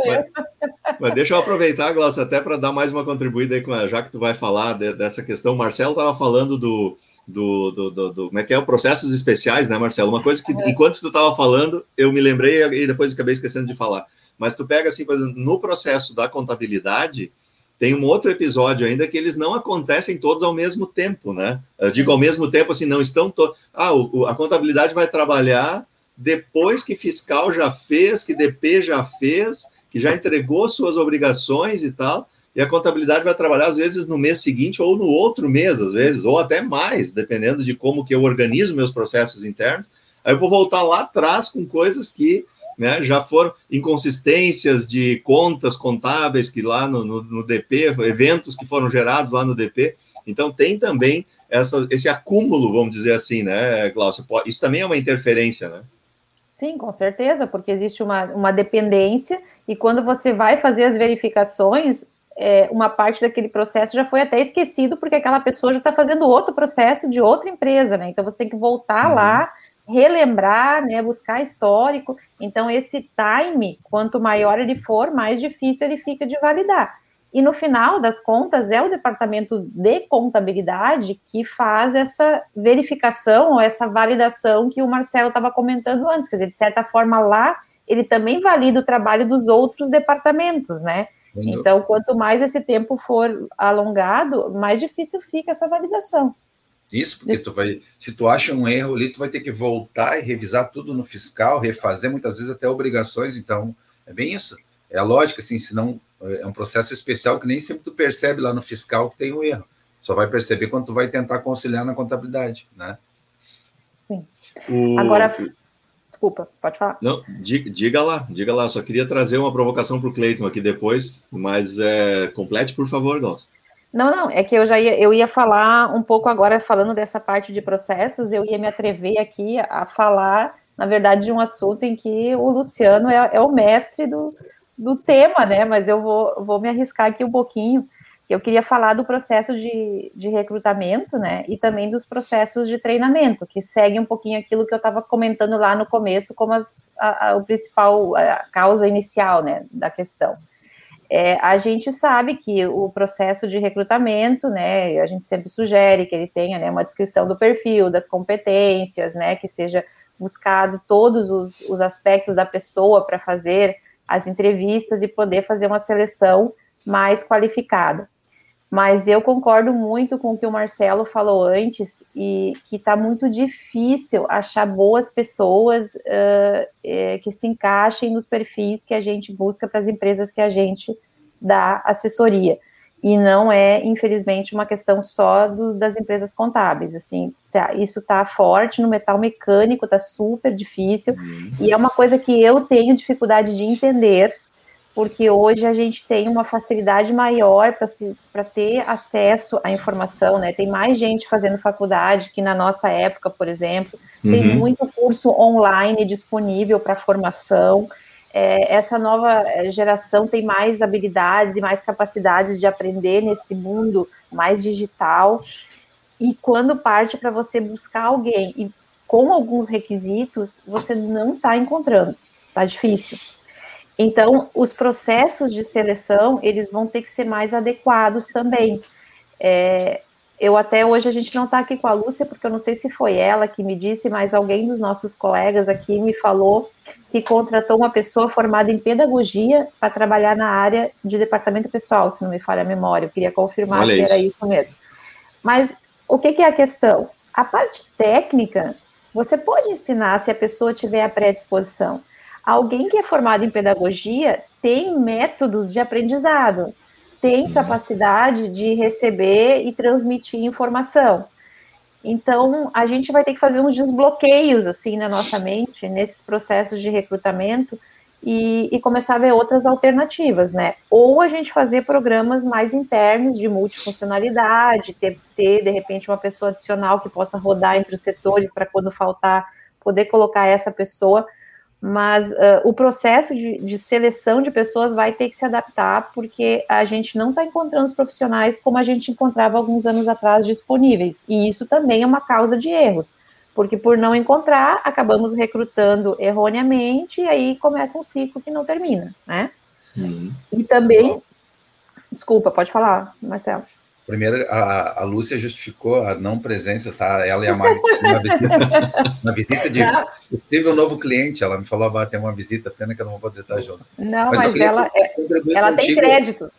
mas, deixa eu aproveitar, Glaucia, até para dar mais uma contribuída aí, com a, já que tu vai falar de, dessa questão. O Marcelo estava falando do, do, do, do, do, Como é que é? Processos especiais, né, Marcelo? Uma coisa que, enquanto tu estava falando, eu me lembrei e depois acabei esquecendo de falar. Mas tu pega, assim, no processo da contabilidade tem um outro episódio ainda que eles não acontecem todos ao mesmo tempo, né? Eu digo ao mesmo tempo assim, não estão todos. Ah, o, a contabilidade vai trabalhar depois que fiscal já fez, que DP já fez, que já entregou suas obrigações e tal, e a contabilidade vai trabalhar às vezes no mês seguinte ou no outro mês, às vezes, ou até mais, dependendo de como que eu organizo meus processos internos. Aí eu vou voltar lá atrás com coisas que né, já foram inconsistências de contas contábeis que lá no, no, no, DP, eventos que foram gerados lá no DP. Então, tem também essa, esse acúmulo, vamos dizer assim, né, Glaucia? Isso também é uma interferência, né? Sim, com certeza, porque existe uma, uma dependência, e quando você vai fazer as verificações, é, uma parte daquele processo já foi até esquecido, porque aquela pessoa já está fazendo outro processo de outra empresa, né? Então você tem que voltar uhum. lá relembrar, né, buscar histórico. Então, esse time, quanto maior ele for, mais difícil ele fica de validar. E no final das contas, é o departamento de contabilidade que faz essa verificação ou essa validação que o Marcelo estava comentando antes. Quer dizer, de certa forma, lá ele também valida o trabalho dos outros departamentos, né? Então, quanto mais esse tempo for alongado, mais difícil fica essa validação. Isso, porque Isso. tu vai, se tu acha um erro ali, tu vai ter que voltar e revisar tudo no fiscal, refazer muitas vezes até obrigações, então é bem isso. É a lógica, assim, senão é um processo especial que nem sempre tu percebe lá no fiscal que tem um erro. Só vai perceber quando tu vai tentar conciliar na contabilidade, né? Sim. O... Agora, desculpa, pode falar. Não, diga, diga, lá, diga lá. Só queria trazer uma provocação para o Cleiton aqui depois, mas é, complete, por favor, Galton. Não, não, é que eu já ia, eu ia falar um pouco agora, falando dessa parte de processos, eu ia me atrever aqui a falar, na verdade, de um assunto em que o Luciano é, é o mestre do, do tema, né? Mas eu vou, vou me arriscar aqui um pouquinho. Eu queria falar do processo de, de recrutamento, né? E também dos processos de treinamento, que segue um pouquinho aquilo que eu estava comentando lá no começo, como as, a, a, o principal a causa inicial, né, da questão. É, a gente sabe que o processo de recrutamento, né, a gente sempre sugere que ele tenha né, uma descrição do perfil, das competências, né, que seja buscado todos os, os aspectos da pessoa para fazer as entrevistas e poder fazer uma seleção mais qualificada. Mas eu concordo muito com o que o Marcelo falou antes e que está muito difícil achar boas pessoas uh, é, que se encaixem nos perfis que a gente busca para as empresas que a gente dá assessoria. E não é, infelizmente, uma questão só do, das empresas contábeis. Assim, tá, isso está forte no metal mecânico, está super difícil. Uhum. E é uma coisa que eu tenho dificuldade de entender porque hoje a gente tem uma facilidade maior para ter acesso à informação, né? Tem mais gente fazendo faculdade que na nossa época, por exemplo, uhum. tem muito curso online disponível para formação. É, essa nova é, geração tem mais habilidades e mais capacidades de aprender nesse mundo mais digital. E quando parte para você buscar alguém e com alguns requisitos, você não está encontrando, tá difícil. Então, os processos de seleção, eles vão ter que ser mais adequados também. É, eu até hoje a gente não está aqui com a Lúcia, porque eu não sei se foi ela que me disse, mas alguém dos nossos colegas aqui me falou que contratou uma pessoa formada em pedagogia para trabalhar na área de departamento pessoal, se não me falha a memória. Eu queria confirmar Olha se isso. era isso mesmo. Mas o que, que é a questão? A parte técnica, você pode ensinar se a pessoa tiver a predisposição. Alguém que é formado em pedagogia tem métodos de aprendizado, tem uhum. capacidade de receber e transmitir informação. Então, a gente vai ter que fazer uns desbloqueios, assim, na nossa mente, nesses processos de recrutamento, e, e, começar a ver outras alternativas, né? Ou a gente fazer programas mais internos de multifuncionalidade, ter, ter, de repente, uma pessoa adicional que possa rodar entre os setores para quando faltar, poder colocar essa pessoa mas uh, o processo de, de, seleção de pessoas vai ter que se adaptar, porque a gente não está encontrando os profissionais como a gente encontrava alguns anos atrás disponíveis, e isso também é uma causa de erros, porque por não encontrar, acabamos recrutando erroneamente, e aí começa um ciclo que não termina, né? Uhum. E também, desculpa, pode falar, Marcelo. Primeiro, a, a Lúcia justificou a não presença, tá? Ela e a Marta na visita, na visita de possível novo cliente. Ela me falou, vai ter uma visita, pena que eu não vou poder estar junto. Não, mas, mas ela, é, ela tem créditos.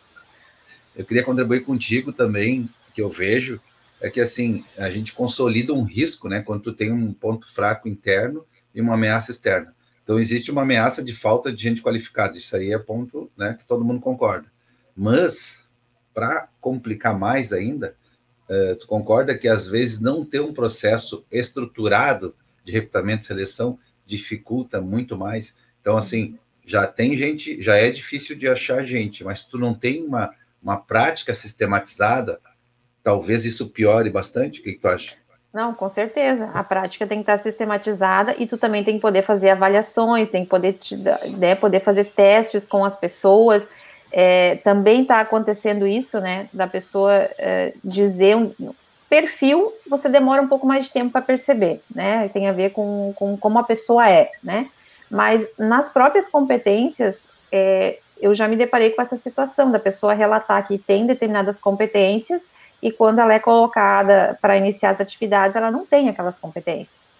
eu queria contribuir contigo também, que eu vejo, é que assim, a gente consolida um risco, né, quando tu tem um ponto fraco interno e uma ameaça externa. Então, existe uma ameaça de falta de gente qualificada, isso aí é ponto né, que todo mundo concorda. Mas, para complicar mais ainda, uh, tu concorda que às vezes não ter um processo estruturado de recrutamento e seleção dificulta muito mais. Então, assim, já tem gente, já é difícil de achar gente, mas tu não tem uma, uma prática sistematizada, talvez isso piore bastante. O que, que tu acha? Não, com certeza. A prática tem que estar sistematizada e tu também tem que poder fazer avaliações, tem que poder, te, né, poder fazer testes com as pessoas. É, também está acontecendo isso, né? Da pessoa é, dizer um perfil, você demora um pouco mais de tempo para perceber, né? Tem a ver com, com como a pessoa é, né? Mas nas próprias competências, é, eu já me deparei com essa situação da pessoa relatar que tem determinadas competências e quando ela é colocada para iniciar as atividades, ela não tem aquelas competências.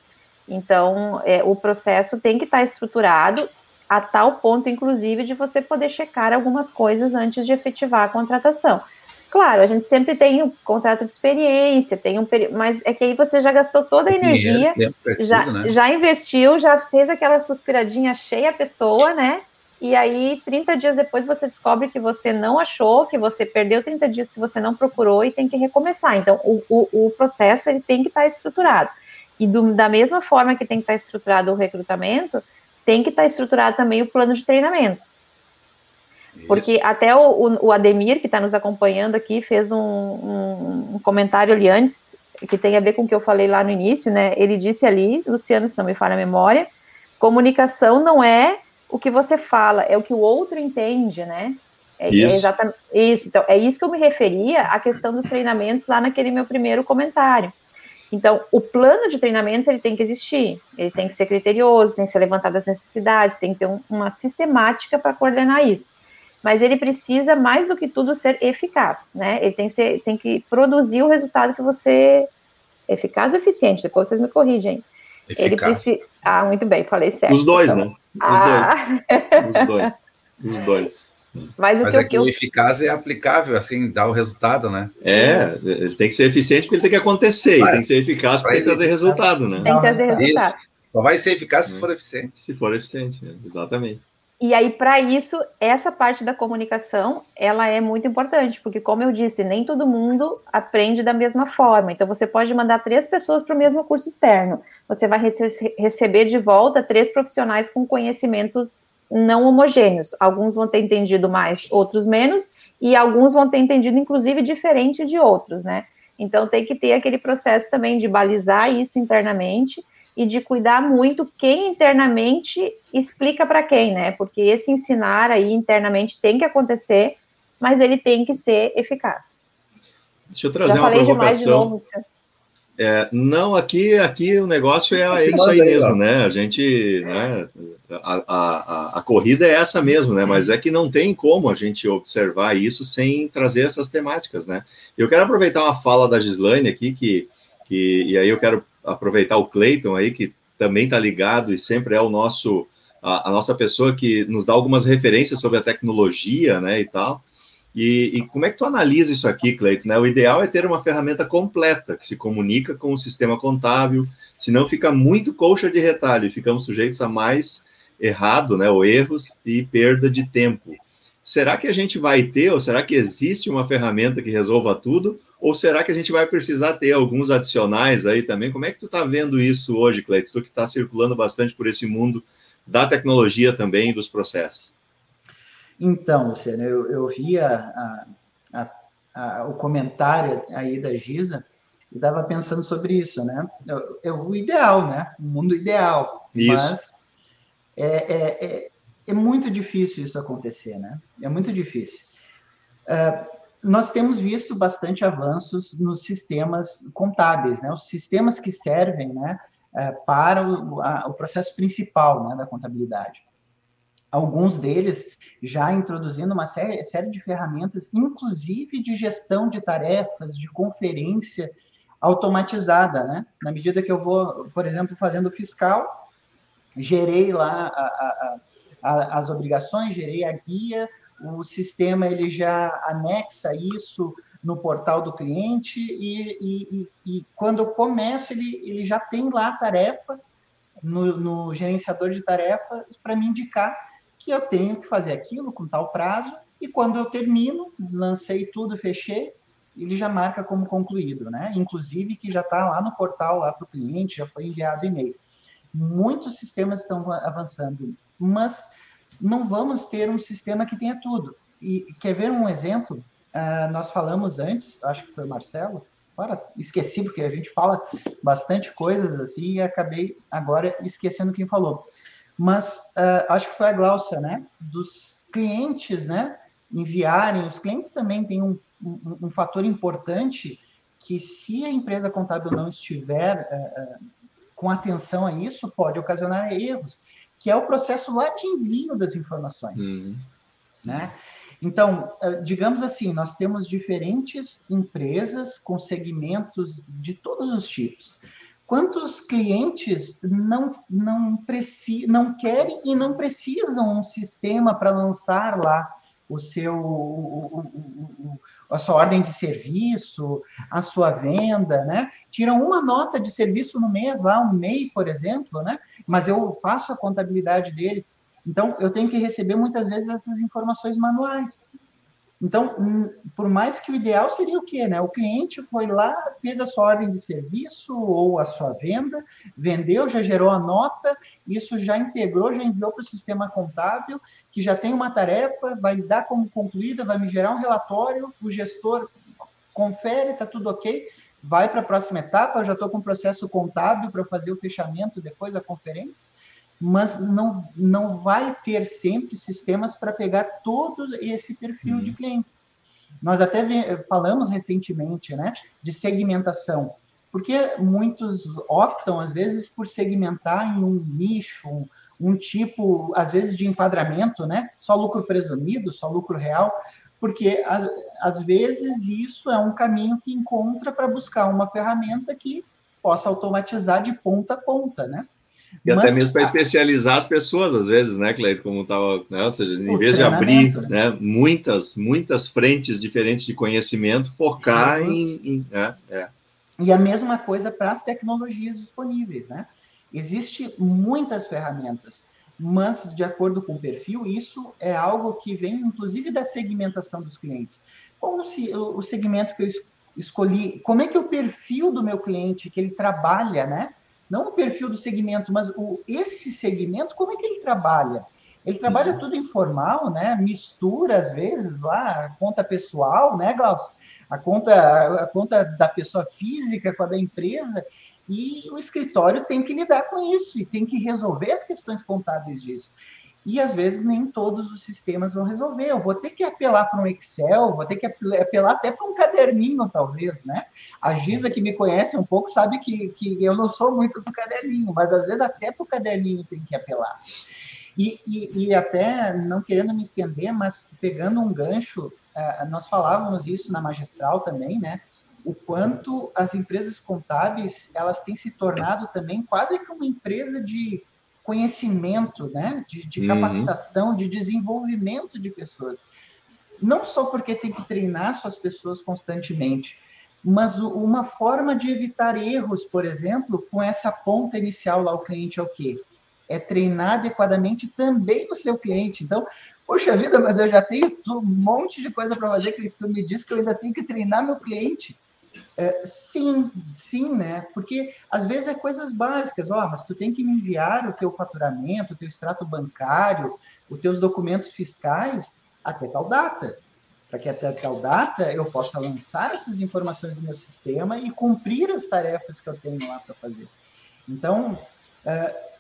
Então, é, o processo tem que estar tá estruturado a tal ponto, inclusive, de você poder checar algumas coisas antes de efetivar a contratação. Claro, a gente sempre tem um contrato de experiência, tem um período, mas é que aí você já gastou toda a energia, já, né? já investiu, já fez aquela suspiradinha cheia a pessoa, né? e aí 30 dias depois você descobre que você não achou, que você perdeu 30 dias que você não procurou e tem que recomeçar. Então, o, o, o processo ele tem que estar estruturado. E do, da mesma forma que tem que estar estruturado o recrutamento, tem que estar estruturado também o plano de treinamentos. Isso. Porque até o, o, o, Ademir, que está nos acompanhando aqui, fez um, um, um, comentário ali antes, que tem a ver com o que eu falei lá no início, né? Ele disse ali, Luciano, se não me falha a memória, comunicação não é o que você fala, é o que o outro entende, né? É, é isso. É exatamente isso. Então, é isso que eu me referia à questão dos treinamentos lá naquele meu primeiro comentário. Então, o plano de treinamentos ele tem que existir, ele tem que ser criterioso, tem que ser levantado as necessidades, tem que ter um, uma sistemática para coordenar isso. Mas ele precisa, mais do que tudo, ser eficaz, né? Ele tem que, ser, tem que produzir o resultado que você. Eficaz ou eficiente? Depois vocês me corrigem. Eficaz. Ele precisa. Ah, muito bem, falei certo. Os dois, então. né? Os ah. dois. Os dois. Os dois. Mas, o Mas que, é que o eficaz é aplicável, assim, dá o resultado, né? É, ele tem que ser eficiente porque ele tem que acontecer, vai, tem que ser eficaz para trazer resultado, né? Tem que trazer resultado. Isso. Só vai ser eficaz se for eficiente. Se for eficiente, exatamente. E aí, para isso, essa parte da comunicação, ela é muito importante, porque, como eu disse, nem todo mundo aprende da mesma forma. Então, você pode mandar três pessoas para o mesmo curso externo. Você vai rece receber de volta três profissionais com conhecimentos não homogêneos. Alguns vão ter entendido mais, outros menos, e alguns vão ter entendido, inclusive, diferente de outros, né? Então, tem que ter aquele processo também de balizar isso internamente e de cuidar muito quem internamente explica para quem, né? Porque esse ensinar aí internamente tem que acontecer, mas ele tem que ser eficaz. Deixa eu trazer Já uma provocação. Novo, é, não, aqui, aqui o negócio é, é isso aí mesmo, né? A gente, né? A, a, a, corrida é essa mesmo, né? Mas é que não tem como a gente observar isso sem trazer essas temáticas, né? Eu quero aproveitar uma fala da Gislaine aqui, que, que e aí eu quero aproveitar o Cleiton aí, que também está ligado e sempre é o nosso a, a, nossa pessoa que nos dá algumas referências sobre a tecnologia, né, e tal. E, e como é que tu analisa isso aqui, Cleiton? Né? O ideal é ter uma ferramenta completa que se comunica com o sistema contábil, senão fica muito colcha de retalho e ficamos sujeitos a mais errado, né, ou erros e perda de tempo. Será que a gente vai ter, ou será que existe uma ferramenta que resolva tudo? Ou será que a gente vai precisar ter alguns adicionais aí também? Como é que tu está vendo isso hoje, Cleito? Tu que está circulando bastante por esse mundo da tecnologia também e dos processos. Então, Luciano, eu, eu vi a, a, a, o comentário aí da Giza e estava pensando sobre isso, né? É o ideal, né? O mundo ideal. Isso. Mas é, é, é, é, muito difícil isso acontecer, né? É muito difícil. Uh, nós temos visto bastante avanços nos sistemas contábeis, né? Os sistemas que servem, né, é, para o, a, o processo principal, né, da contabilidade. Alguns deles já introduzindo uma série, série de ferramentas, inclusive de gestão de tarefas, de conferência automatizada, né? Na medida que eu vou, por exemplo, fazendo fiscal, gerei lá a, a, a, as obrigações, gerei a guia, o sistema ele já anexa isso no portal do cliente e, e, e, e quando eu começo, ele, ele já tem lá a tarefa no, no gerenciador de tarefas para me indicar que eu tenho que fazer aquilo com tal prazo e quando eu termino, lancei tudo, fechei, ele já marca como concluído, né? Inclusive que já está lá no portal, lá para o cliente, já foi enviado e-mail. Muitos sistemas estão avançando, mas não vamos ter um sistema que tenha tudo. E quer ver um exemplo? Uh, nós falamos antes, acho que foi o Marcelo, esqueci, porque a gente fala bastante coisas assim e acabei agora esquecendo quem falou. Mas uh, acho que foi a Glaucia, né? Dos clientes, né? Enviarem, os clientes também têm um, um, um fator importante que se a empresa contábil não estiver uh, com atenção a isso, pode ocasionar erros, que é o processo lá de envio das informações. Uhum. Né? Então, digamos assim, nós temos diferentes empresas com segmentos de todos os tipos. Quantos clientes não, não, preci, não querem e não precisam um sistema para lançar lá o seu, o, o, a sua ordem de serviço, a sua venda, né? Tiram uma nota de serviço no mês lá, um MEI, por exemplo, né? Mas eu faço a contabilidade dele. Então, eu tenho que receber muitas vezes essas informações manuais. Então, por mais que o ideal seria o quê? Né? O cliente foi lá, fez a sua ordem de serviço ou a sua venda, vendeu, já gerou a nota, isso já integrou, já enviou para o sistema contábil, que já tem uma tarefa, vai dar como concluída, vai me gerar um relatório, o gestor confere, está tudo ok, vai para a próxima etapa, eu já estou com o processo contábil para fazer o fechamento depois da conferência mas não, não vai ter sempre sistemas para pegar todo esse perfil uhum. de clientes. Nós até falamos recentemente né, de segmentação, porque muitos optam, às vezes, por segmentar em um nicho, um, um tipo, às vezes, de enquadramento, né? Só lucro presumido, só lucro real, porque às, às vezes isso é um caminho que encontra para buscar uma ferramenta que possa automatizar de ponta a ponta, né? E Mas, até mesmo para especializar as pessoas, às vezes, né, Cleito, como estava, né, ou seja, em vez de abrir né? né, muitas, muitas frentes diferentes de conhecimento, focar em. em é, é. E a mesma coisa para as tecnologias disponíveis, né? Existem muitas ferramentas, mas de acordo com o perfil, isso é algo que vem, inclusive, da segmentação dos clientes. Como se o segmento que eu escolhi, como é que é o perfil do meu cliente que ele trabalha, né? Não o perfil do segmento, mas o, esse segmento, como é que ele trabalha? Ele trabalha uhum. tudo informal, né? Mistura, às vezes, lá, a conta pessoal, né, Glaucio? A conta, a conta da pessoa física com a da empresa, e o escritório tem que lidar com isso e tem que resolver as questões contábeis disso e às vezes nem todos os sistemas vão resolver. Eu vou ter que apelar para um Excel, vou ter que apelar até para um caderninho, talvez, né? A Giza, que me conhece um pouco, sabe que, que eu não sou muito do caderninho, mas às vezes até para o caderninho tem que apelar. E, e, e, até, não querendo me estender, mas pegando um gancho, uh, nós falávamos isso na magistral também, né? O quanto as empresas contábeis, elas têm se tornado também quase que uma empresa de conhecimento, né? de, de uhum. capacitação, de desenvolvimento de pessoas. Não só porque tem que treinar suas pessoas constantemente, mas uma forma de evitar erros, por exemplo, com essa ponta inicial lá, o cliente é o quê? É treinar adequadamente também o seu cliente. Então, poxa vida, mas eu já tenho um monte de coisa para fazer que tu me disse que eu ainda tenho que treinar meu cliente. É, sim, sim, né? Porque às vezes é coisas básicas, ó, mas tu tem que me enviar o teu faturamento, o teu extrato bancário, os teus documentos fiscais até tal data. Para que até tal data eu possa lançar essas informações do meu sistema e cumprir as tarefas que eu tenho lá para fazer. Então, é,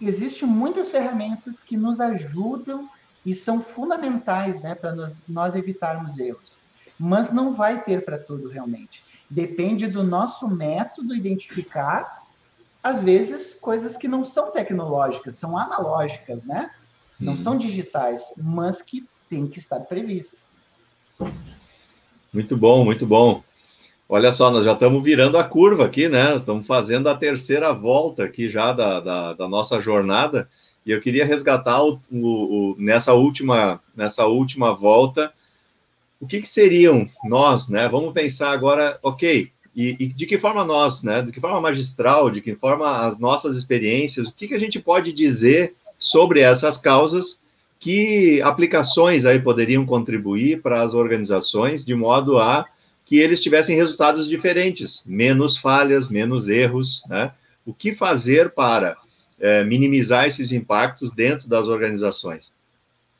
existem muitas ferramentas que nos ajudam e são fundamentais né, para nós, nós evitarmos erros mas não vai ter para tudo realmente. Depende do nosso método identificar, às vezes, coisas que não são tecnológicas, são analógicas, né? Não hum. são digitais, mas que tem que estar previstas. Muito bom, muito bom. Olha só, nós já estamos virando a curva aqui, né? Estamos fazendo a terceira volta aqui já da, da, da nossa jornada. E eu queria resgatar o, o, o, nessa última nessa última volta o que, que, seriam nós, né? Vamos pensar agora, ok, e, e, de que forma nós, né? De que forma magistral, de que forma as nossas experiências, o que, que a gente pode dizer sobre essas causas, que aplicações aí poderiam contribuir para as organizações de modo a que eles tivessem resultados diferentes, menos falhas, menos erros, né? O que fazer para é, minimizar esses impactos dentro das organizações?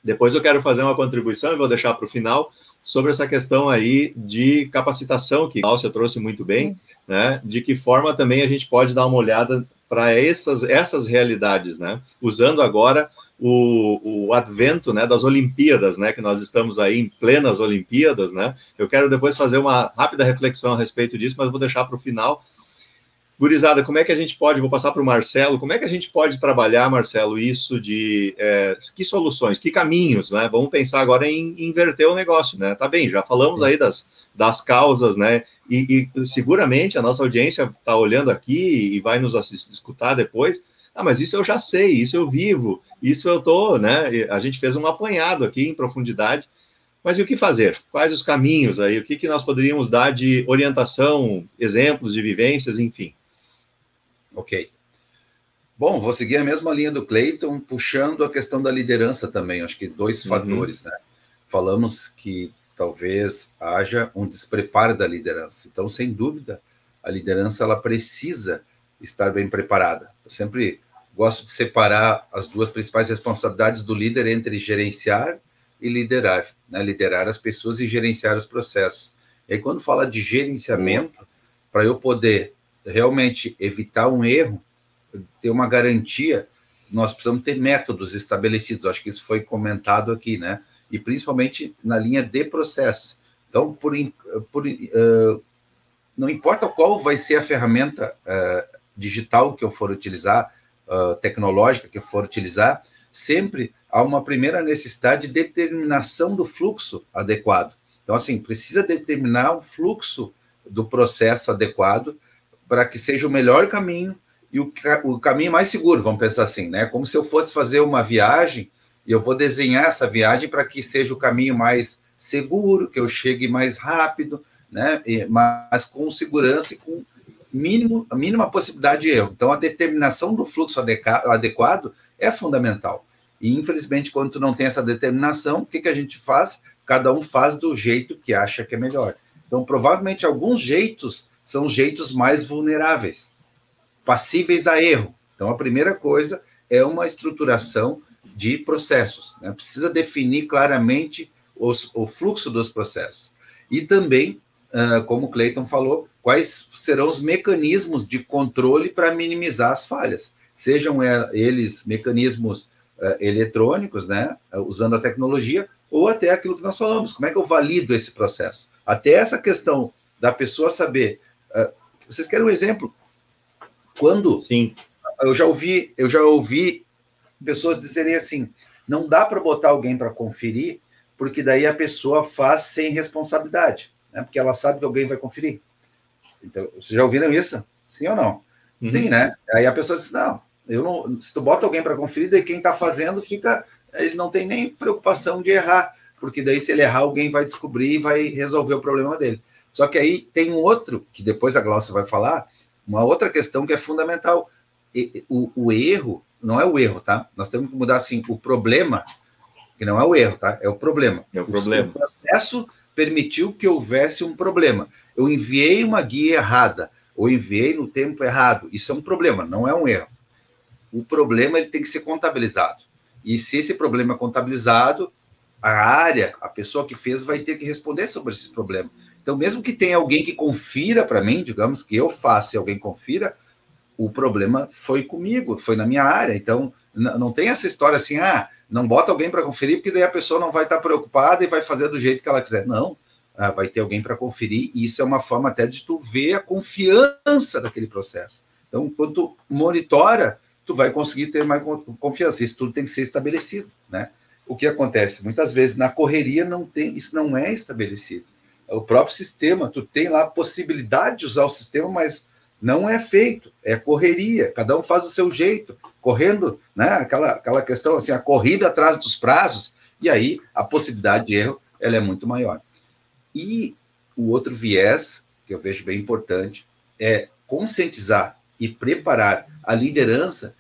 Depois eu quero fazer uma contribuição e vou deixar para o final sobre essa questão aí de capacitação que a Alcia trouxe muito bem, né? De que forma também a gente pode dar uma olhada para essas, essas realidades, né? Usando agora o, o advento né, das Olimpíadas, né? Que nós estamos aí em plenas Olimpíadas, né? Eu quero depois fazer uma rápida reflexão a respeito disso, mas vou deixar para o final Gurizada, como é que a gente pode, vou passar para o Marcelo, como é que a gente pode trabalhar, Marcelo, isso de é, que soluções, que caminhos, né? Vamos pensar agora em, inverter o negócio, né? Tá bem, já falamos aí das, das causas, né? E, e seguramente a nossa audiência está olhando aqui e vai nos assistir, escutar depois. Ah, mas isso eu já sei, isso eu vivo, isso eu tô, né? A gente fez um apanhado aqui em profundidade. Mas e o que fazer? Quais os caminhos aí? O que, que nós poderíamos dar de orientação, exemplos de vivências, enfim? Ok. Bom, vou seguir a mesma linha do Clayton, puxando a questão da liderança também. Acho que dois uhum. fatores, né? Falamos que talvez haja um despreparo da liderança. Então, sem dúvida, a liderança ela precisa estar bem preparada. Eu sempre gosto de separar as duas principais responsabilidades do líder entre gerenciar e liderar, né? Liderar as pessoas e gerenciar os processos. E aí, quando fala de gerenciamento, para eu poder realmente evitar um erro, ter uma garantia, nós precisamos ter métodos estabelecidos. Acho que isso foi comentado aqui, né? E principalmente na linha de processos. Então, por, por uh, não importa qual vai ser a ferramenta uh, digital que eu for utilizar, uh, tecnológica que eu for utilizar, sempre há uma primeira necessidade de determinação do fluxo adequado. Então, assim, precisa determinar o fluxo do processo adequado para que seja o melhor caminho e o, o caminho mais seguro, vamos pensar assim, né? Como se eu fosse fazer uma viagem e eu vou desenhar essa viagem para que seja o caminho mais seguro, que eu chegue mais rápido, né? E, mas com segurança e com mínimo, a mínima possibilidade de erro. Então, a determinação do fluxo adequado é fundamental. E, infelizmente, quando tu não tem essa determinação, o que, que a gente faz? Cada um faz do jeito que acha que é melhor. Então, provavelmente, alguns jeitos são os jeitos mais vulneráveis, passíveis a erro. Então, a primeira coisa é uma estruturação de processos. Né? Precisa definir claramente os, o fluxo dos processos. E também, como o Clayton falou, quais serão os mecanismos de controle para minimizar as falhas. Sejam eles mecanismos uh, eletrônicos, né, usando a tecnologia, ou até aquilo que nós falamos, como é que eu valido esse processo? Até essa questão da pessoa saber vocês querem um exemplo? Quando Sim. eu já ouvi, eu já ouvi pessoas dizerem assim: não dá para botar alguém para conferir, porque daí a pessoa faz sem responsabilidade, né? Porque ela sabe que alguém vai conferir. Então, vocês já ouviram isso? Sim ou não? Uhum. Sim, né? Aí a pessoa diz: não, eu não. Se tu bota alguém para conferir, daí quem está fazendo fica, ele não tem nem preocupação de errar, porque daí se ele errar, alguém vai descobrir e vai resolver o problema dele. Só que aí tem um outro, que depois a Glaucia vai falar, uma outra questão que é fundamental. O, o, erro não é o erro, tá? Nós temos que mudar assim, o problema, que não é o erro, tá? É o problema. É o problema. O processo permitiu que houvesse um problema. Eu enviei uma guia errada, ou enviei no tempo errado. Isso é um problema, não é um erro. O problema ele tem que ser contabilizado. E se esse problema é contabilizado, a área, a pessoa que fez, vai ter que responder sobre esse problema. Então, mesmo que tenha alguém que confira para mim, digamos que eu faça e alguém confira, o problema foi comigo, foi na minha área. Então, não tem essa história assim, ah, não bota alguém para conferir, porque daí a pessoa não vai estar preocupada e vai fazer do jeito que ela quiser. Não, ah, vai ter alguém para conferir, e isso é uma forma até de tu ver a confiança daquele processo. Então, quando tu monitora, tu vai conseguir ter mais confiança. Isso tudo tem que ser estabelecido, né? O que acontece? Muitas vezes na correria não tem, isso não é estabelecido o próprio sistema, tu tem lá a possibilidade de usar o sistema, mas não é feito, é correria, cada um faz o seu jeito, correndo, né? Aquela, aquela questão assim, a corrida atrás dos prazos, e aí a possibilidade de erro ela é muito maior. E o outro viés, que eu vejo bem importante, é conscientizar e preparar a liderança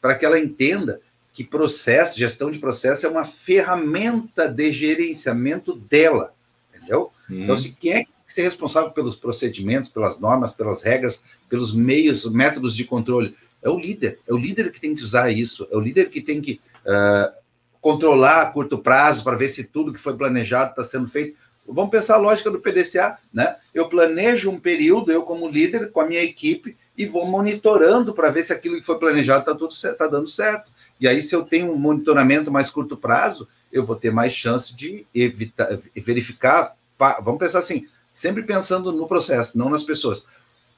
para que ela entenda que processo, gestão de processo é uma ferramenta de gerenciamento dela, entendeu? Hum. Então, se quem é que ser responsável pelos procedimentos, pelas normas, pelas regras, pelos meios, métodos de controle. É o líder, é o líder que tem que usar isso, é o líder que tem que uh, controlar a curto prazo para ver se tudo que foi planejado está sendo feito. Vamos pensar a lógica do PDCA, né? Eu planejo um período, eu como líder, com a minha equipe, e vou monitorando para ver se aquilo que foi planejado está tudo está dando certo. E aí, se eu tenho um monitoramento mais curto prazo, eu vou ter mais chance de evitar, verificar. Vamos pensar assim: sempre pensando no processo, não nas pessoas.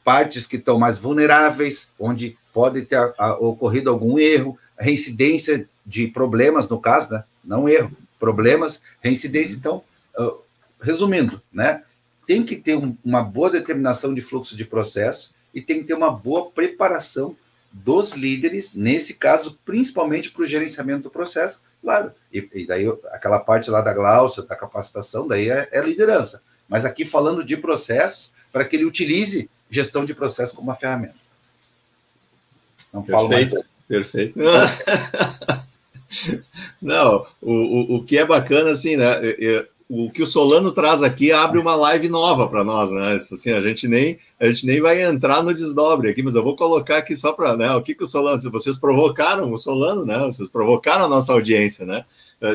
Partes que estão mais vulneráveis, onde pode ter a, a, ocorrido algum erro, reincidência de problemas, no caso, né? não erro, problemas, reincidência. Então, uh, resumindo, né? tem que ter um, uma boa determinação de fluxo de processo e tem que ter uma boa preparação dos líderes, nesse caso, principalmente para o gerenciamento do processo, claro. E, e, daí aquela parte lá da Glaucia, da capacitação, daí é, é liderança mas aqui falando de processos, para que ele utilize gestão de processo como uma ferramenta. Não falo perfeito, mais. Perfeito. Não, o, o, o que é bacana, assim, né? O que o Solano traz aqui abre uma live nova para nós, né? Assim, a gente nem a gente nem vai entrar no desdobre aqui, mas eu vou colocar aqui só para, né? O que que o Solano, vocês provocaram o Solano, né? Vocês provocaram a nossa audiência, né?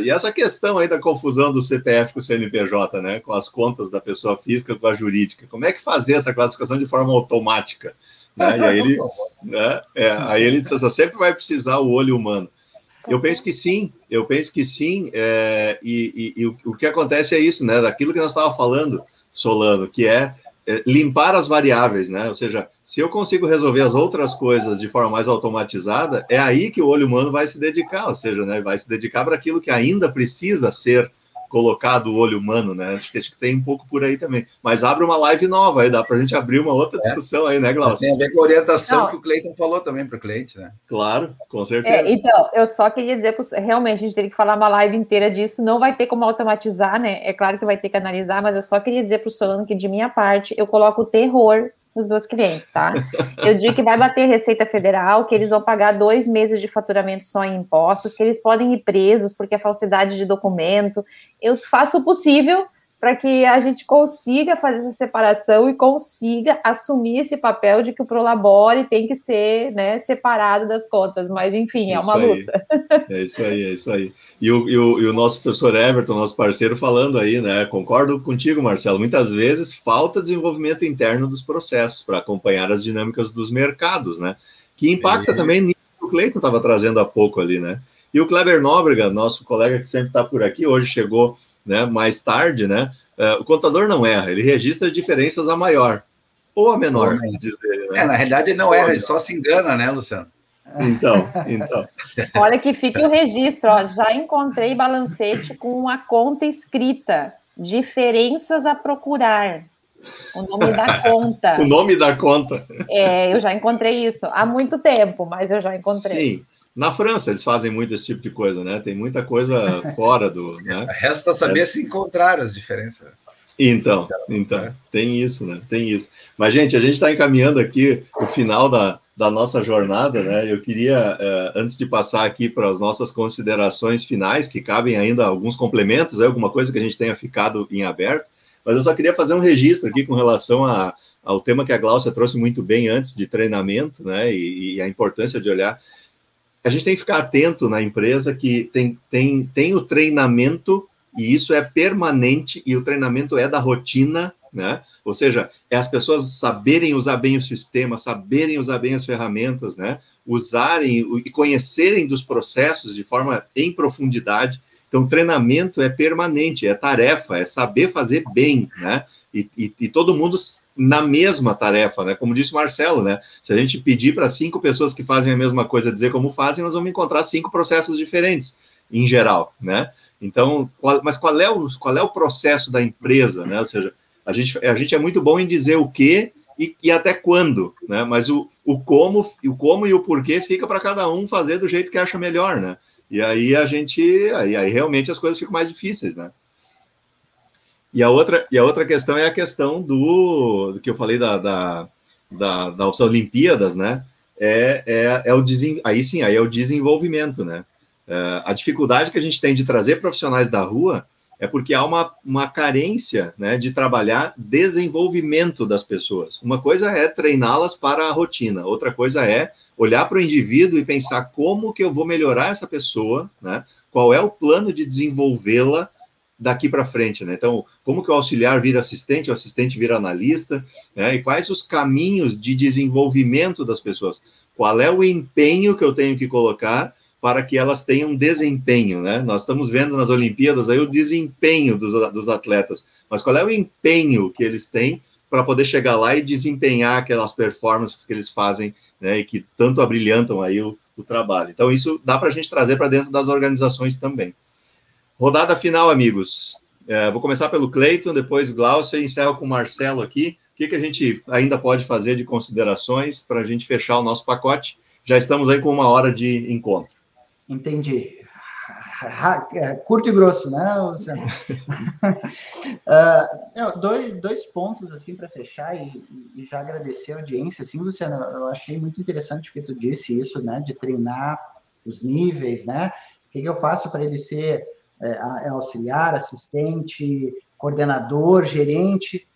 E essa questão aí da confusão do CPF com o CNPJ, né? Com as contas da pessoa física com a jurídica. Como é que fazer essa classificação de forma automática? Né? E aí ele, né? é, aí ele assim, sempre vai precisar o olho humano. Eu penso que sim, eu penso que sim, é, e, e, e o, que acontece é isso, né? Daquilo que nós estávamos falando, Solano, que é é, limpar as variáveis, né? Ou seja, se eu consigo resolver as outras coisas de forma mais automatizada, é aí que o olho humano vai se dedicar, ou seja, né, vai se dedicar para aquilo que ainda precisa ser colocado o olho humano, né? Acho que, acho que tem um pouco por aí também. Mas abre uma live nova aí, dá para a gente abrir uma outra é. discussão é. aí, né, Glaucio? Tem a ver com a orientação Não. que o Cleiton falou também para o cliente, né? Claro, com certeza. É, então, eu só queria dizer, realmente, a gente teria que falar uma live inteira disso, não vai ter como automatizar, né? É claro que vai ter que analisar, mas eu só queria dizer para o Solano que, de minha parte, eu coloco o terror nos meus clientes, tá? Eu digo que vai bater Receita Federal, que eles vão pagar dois meses de faturamento só em impostos, que eles podem ir presos porque é falsidade de documento. Eu faço o possível para que a gente consiga fazer essa separação e consiga assumir esse papel de que o Prolabore tem que ser né, separado das contas, mas enfim, é, é uma luta. É isso aí, é isso aí. E o, e, o, e o nosso professor Everton, nosso parceiro, falando aí, né? Concordo contigo, Marcelo. Muitas vezes falta desenvolvimento interno dos processos para acompanhar as dinâmicas dos mercados, né? Que impacta é. também nisso que o Cleiton estava trazendo há pouco ali, né? E o Kleber Nóbrega, nosso colega que sempre está por aqui, hoje chegou né, mais tarde, né? Uh, o contador não erra, ele registra diferenças a maior ou a menor, diz ele, né? É, na realidade ele não erra, ele só se engana, né, Luciano? Então, então. Olha que fique o registro, ó, já encontrei balancete com a conta escrita, diferenças a procurar. O nome da conta. o nome da conta. É, eu já encontrei isso há muito tempo, mas eu já encontrei. Sim. Na França, eles fazem muito esse tipo de coisa, né? Tem muita coisa fora do. Né? Resta saber é. se encontrar as diferenças. Então, então, tem isso, né? Tem isso. Mas, gente, a gente está encaminhando aqui o final da, da nossa jornada, né? Eu queria, eh, antes de passar aqui para as nossas considerações finais, que cabem ainda alguns complementos, é alguma coisa que a gente tenha ficado em aberto, mas eu só queria fazer um registro aqui com relação a, ao tema que a Glaucia trouxe muito bem antes de treinamento, né? E, e a importância de olhar a gente tem que ficar atento na empresa que tem, tem, tem o treinamento, e isso é permanente, e o treinamento é da rotina, né? Ou seja, é as pessoas saberem usar bem o sistema, saberem usar bem as ferramentas, né? Usarem e conhecerem dos processos de forma em profundidade. Então, treinamento é permanente, é tarefa, é saber fazer bem, né? E, e, e todo mundo na mesma tarefa, né? Como disse o Marcelo, né? Se a gente pedir para cinco pessoas que fazem a mesma coisa dizer como fazem, nós vamos encontrar cinco processos diferentes, em geral, né? Então, qual, mas qual é, o, qual é o processo da empresa, né? Ou seja, a gente, a gente é muito bom em dizer o que e e, até quando, né? Mas o, o como, o como e o porquê fica para cada um fazer do jeito que acha melhor, né? E aí a gente, aí, aí realmente as coisas ficam mais difíceis, né? E a outra, e a outra questão é a questão do, do que eu falei da, da, da, das Olimpíadas, né? É, é, é o aí sim, aí é o desenvolvimento, né? É, a dificuldade que a gente tem de trazer profissionais da rua é porque há uma, uma carência né, de trabalhar desenvolvimento das pessoas. Uma coisa é treiná-las para a rotina, outra coisa é olhar para o indivíduo e pensar como que eu vou melhorar essa pessoa, né? Qual é o plano de desenvolvê-la daqui para frente, né? Então, como que o auxiliar vira assistente, o assistente vira analista, né? E quais os caminhos de desenvolvimento das pessoas? Qual é o empenho que eu tenho que colocar para que elas tenham desempenho, né? Nós estamos vendo nas Olimpíadas aí o desempenho dos, dos atletas, mas qual é o empenho que eles têm para poder chegar lá e desempenhar aquelas performances que eles fazem, né? E que tanto abrilhantam aí o, o trabalho. Então, isso dá para a gente trazer para dentro das organizações também. Rodada final, amigos. É, vou começar pelo Cleiton, depois Glaucia e encerro com o Marcelo aqui. O que, que a gente ainda pode fazer de considerações para a gente fechar o nosso pacote? Já estamos aí com uma hora de encontro. Entendi. É, curto e grosso, né, Luciano? uh, dois, dois pontos assim para fechar e, e, já agradecer a audiência. Assim, Luciano, eu achei muito interessante o que tu disse isso, né, de treinar os níveis, né? O que, que eu faço para ele ser é, é, auxiliar, assistente, coordenador, gerente,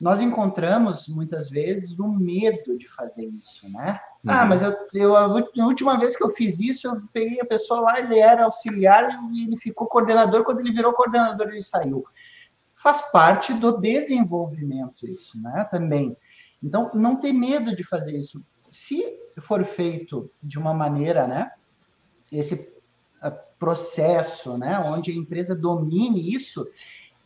nós encontramos muitas vezes o medo de fazer isso, né? Ah, uhum. Ah, mas eu, eu, a última vez que eu fiz isso, eu peguei a pessoa lá, ele era auxiliar e ele ficou coordenador. Quando ele virou coordenador, ele saiu. Faz parte do desenvolvimento isso, né? Também. Então, não ter medo de fazer isso. Se for feito de uma maneira, né? Esse processo, né, onde a empresa domine isso,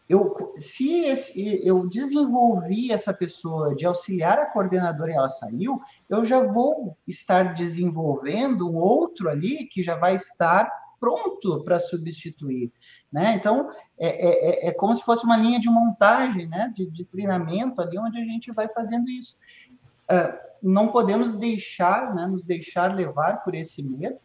eu, se esse, eu desenvolvi essa pessoa de auxiliar a coordenadora e ela saiu, eu já vou estar desenvolvendo um outro ali que já vai estar pronto para substituir, né? Então é, é, é, como se fosse uma linha de montagem, né? De, de treinamento ali onde a gente vai fazendo isso. Uh, não podemos deixar, né? Nos deixar levar por esse medo,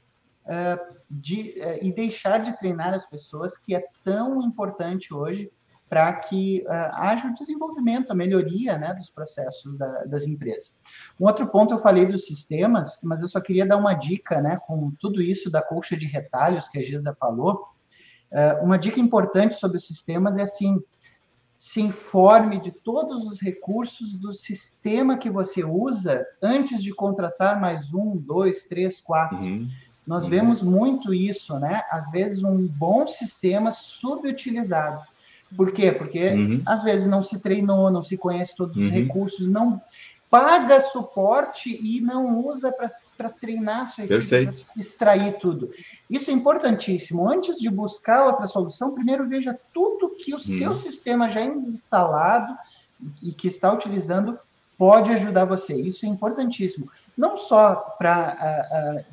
de, uh, e deixar de treinar as pessoas, que é tão importante hoje para que uh, haja o desenvolvimento, a melhoria né, dos processos da, das empresas. Um outro ponto, eu falei dos sistemas, mas eu só queria dar uma dica, né, com tudo isso da colcha de retalhos que a Gisa falou, uh, uma dica importante sobre os sistemas é assim, se informe de todos os recursos do sistema que você usa antes de contratar mais um, dois, três, quatro. Uhum. Nós uhum. vemos muito isso, né? Às vezes um bom sistema subutilizado. Por quê? Porque uhum. às vezes não se treinou, não se conhece todos os uhum. recursos, não paga suporte e não usa para treinar sua equipe, extrair tudo. Isso é importantíssimo. Antes de buscar outra solução, primeiro veja tudo que o uhum. seu sistema já instalado e que está utilizando pode ajudar você. Isso é importantíssimo. Não só para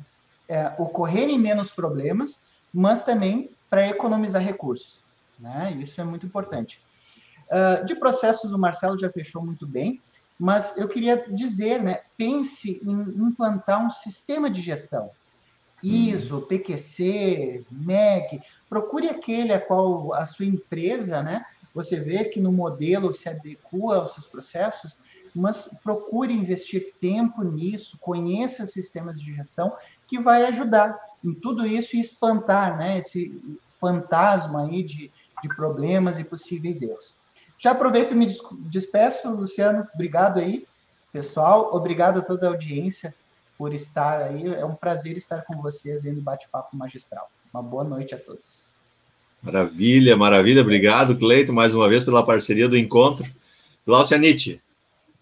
é, ocorrerem menos problemas, mas também para economizar recursos. Né? Isso é muito importante. Uh, de processos, o Marcelo já fechou muito bem, mas eu queria dizer, né, pense em implantar um sistema de gestão. ISO, PQC, MEC, procure aquele a qual a sua empresa, né, você vê que no modelo se adequa aos seus processos, mas procure investir tempo nisso, conheça sistemas de gestão que vai ajudar em tudo isso e espantar, né, esse fantasma aí de, de problemas e possíveis erros. Já aproveito e me despeço, Luciano, obrigado aí, pessoal, obrigado a toda a audiência por estar aí, é um prazer estar com vocês aí no Bate-Papo Magistral. Uma boa noite a todos. Maravilha, maravilha, obrigado, Cleito, mais uma vez pela parceria do encontro. Glaucia Nietzsche.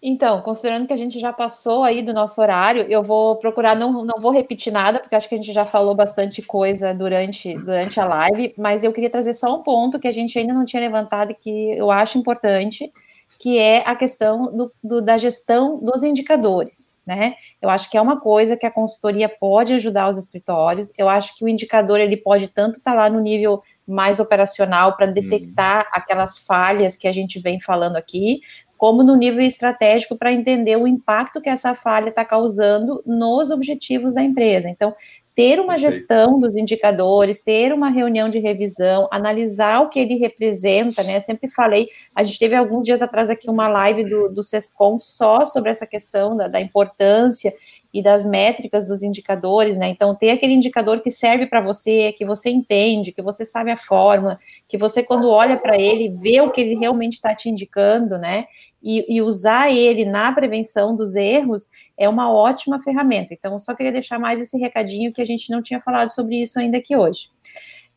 Então, considerando que a gente já passou aí do nosso horário, eu vou procurar, não, não vou repetir nada, porque acho que a gente já falou bastante coisa durante, durante a live, mas eu queria trazer só um ponto que a gente ainda não tinha levantado e que eu acho importante, que é a questão do, do, da gestão dos indicadores, né? Eu acho que é uma coisa que a consultoria pode ajudar os escritórios, eu acho que o indicador, ele pode tanto estar tá lá no nível mais operacional para detectar hum. aquelas falhas que a gente vem falando aqui, como no nível estratégico para entender o impacto que essa falha está causando nos objetivos da empresa. Então, ter uma gestão dos indicadores, ter uma reunião de revisão, analisar o que ele representa, né? Eu sempre falei, a gente teve alguns dias atrás aqui uma live do, do SESCOM só sobre essa questão da, da importância e das métricas dos indicadores, né? Então, ter aquele indicador que serve para você, que você entende, que você sabe a fórmula, que você, quando olha para ele, vê o que ele realmente está te indicando, né? E, e, usar ele na prevenção dos erros é uma ótima ferramenta. Então, só queria deixar mais esse recadinho que a gente não tinha falado sobre isso ainda aqui hoje.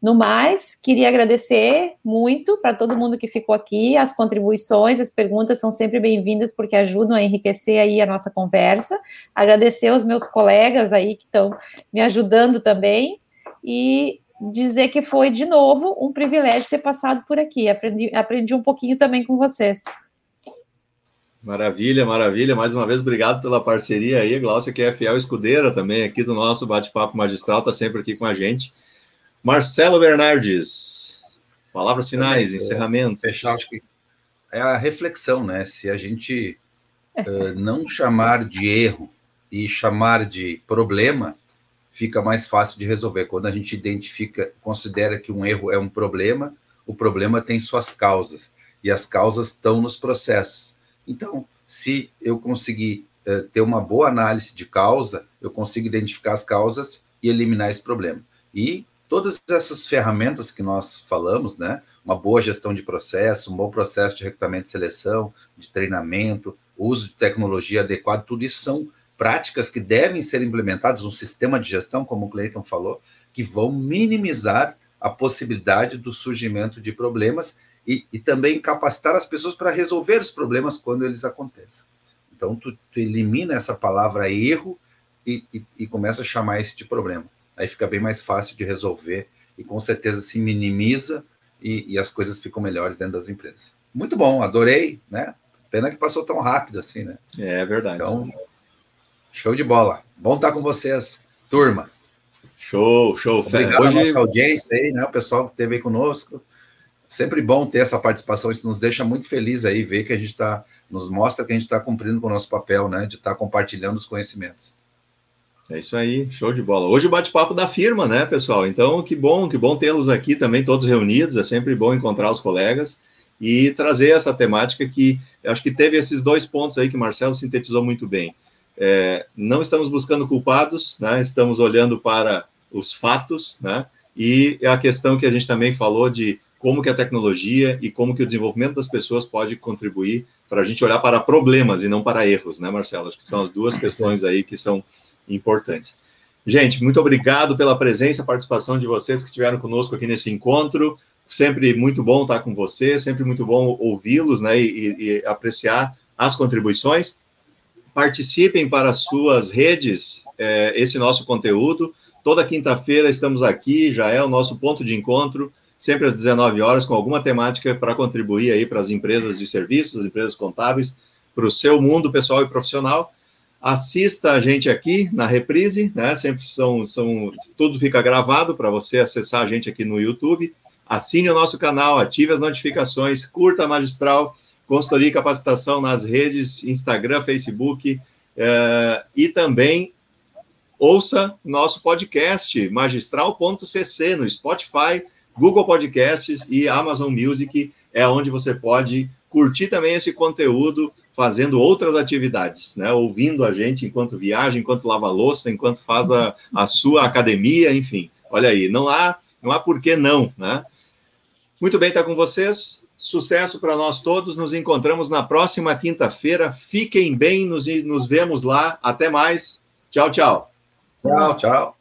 No mais, queria agradecer muito para todo mundo que ficou aqui. As contribuições, as perguntas são sempre bem-vindas porque ajudam a enriquecer aí a nossa conversa. Agradecer aos meus colegas aí que estão me ajudando também e dizer que foi de novo um privilégio ter passado por aqui. Aprendi, aprendi um pouquinho também com vocês. Maravilha, maravilha. Mais uma vez, obrigado pela parceria aí. Glaucia, que é fiel escudeira também aqui do nosso bate-papo magistral, está sempre aqui com a gente. Marcelo Bernardes, palavras finais, também, encerramento. Fechar, acho que é a reflexão, né? Se a gente uh, não chamar de erro e chamar de problema, fica mais fácil de resolver. Quando a gente identifica, considera que um erro é um problema, o problema tem suas causas, e as causas estão nos processos. Então, se eu conseguir uh, ter uma boa análise de causa, eu consigo identificar as causas e eliminar esse problema. E todas essas ferramentas que nós falamos, né? Uma boa gestão de processo, um bom processo de recrutamento e seleção, de treinamento, uso de tecnologia adequado, tudo isso são práticas que devem ser implementadas no sistema de gestão, como o Cleiton falou, que vão minimizar a possibilidade do surgimento de problemas e, e também capacitar as pessoas para resolver os problemas quando eles acontecem. Então, tu, tu elimina essa palavra erro e, e, e, começa a chamar isso de problema. Aí fica bem mais fácil de resolver e com certeza se minimiza e, e as coisas ficam melhores dentro das empresas. Muito bom, adorei, né? Pena que passou tão rápido assim, né? É verdade. Então, show de bola. Bom estar com vocês, turma. Show, show. Obrigado Hoje... nossa audiência aí, né? O pessoal que esteve aí conosco sempre bom ter essa participação, isso nos deixa muito feliz aí, ver que a gente está, nos mostra que a gente está cumprindo com o nosso papel, né, de estar tá compartilhando os conhecimentos. É isso aí, show de bola. Hoje o bate-papo da firma, né, pessoal? Então, que bom, que bom tê-los aqui também, todos reunidos, é sempre bom encontrar os colegas e trazer essa temática que acho que teve esses dois pontos aí que o Marcelo sintetizou muito bem. É, não estamos buscando culpados, né, estamos olhando para os fatos, né, e a questão que a gente também falou de como que a tecnologia e como que o desenvolvimento das pessoas pode contribuir para a gente olhar para problemas e não para erros, né, Marcelo? Acho que são as duas questões aí que são importantes. Gente, muito obrigado pela presença, participação de vocês que estiveram conosco aqui nesse encontro. Sempre muito bom estar com vocês, sempre muito bom ouvi-los, né, e, e apreciar as contribuições. Participem para as suas redes é, esse nosso conteúdo. Toda quinta-feira estamos aqui, já é o nosso ponto de encontro sempre às 19 horas, com alguma temática para contribuir aí para as empresas de serviços, as empresas contábeis, para o seu mundo pessoal e profissional. Assista a gente aqui na reprise, né? Sempre são, são tudo fica gravado para você acessar a gente aqui no YouTube. Assine o nosso canal, ative as notificações, curta a Magistral, consultoria e capacitação nas redes Instagram, Facebook eh, e também ouça nosso podcast magistral.cc no Spotify, Google Podcasts e Amazon Music é onde você pode curtir também esse conteúdo fazendo outras atividades, né? Ouvindo a gente enquanto viaja, enquanto lava louça, enquanto faz a, a sua academia, enfim. Olha aí, não há, não há por que não, né? Muito bem estar com vocês. Sucesso para nós todos. Nos encontramos na próxima quinta-feira. Fiquem bem, nos, nos vemos lá. Até mais. Tchau, tchau. Tchau, tchau.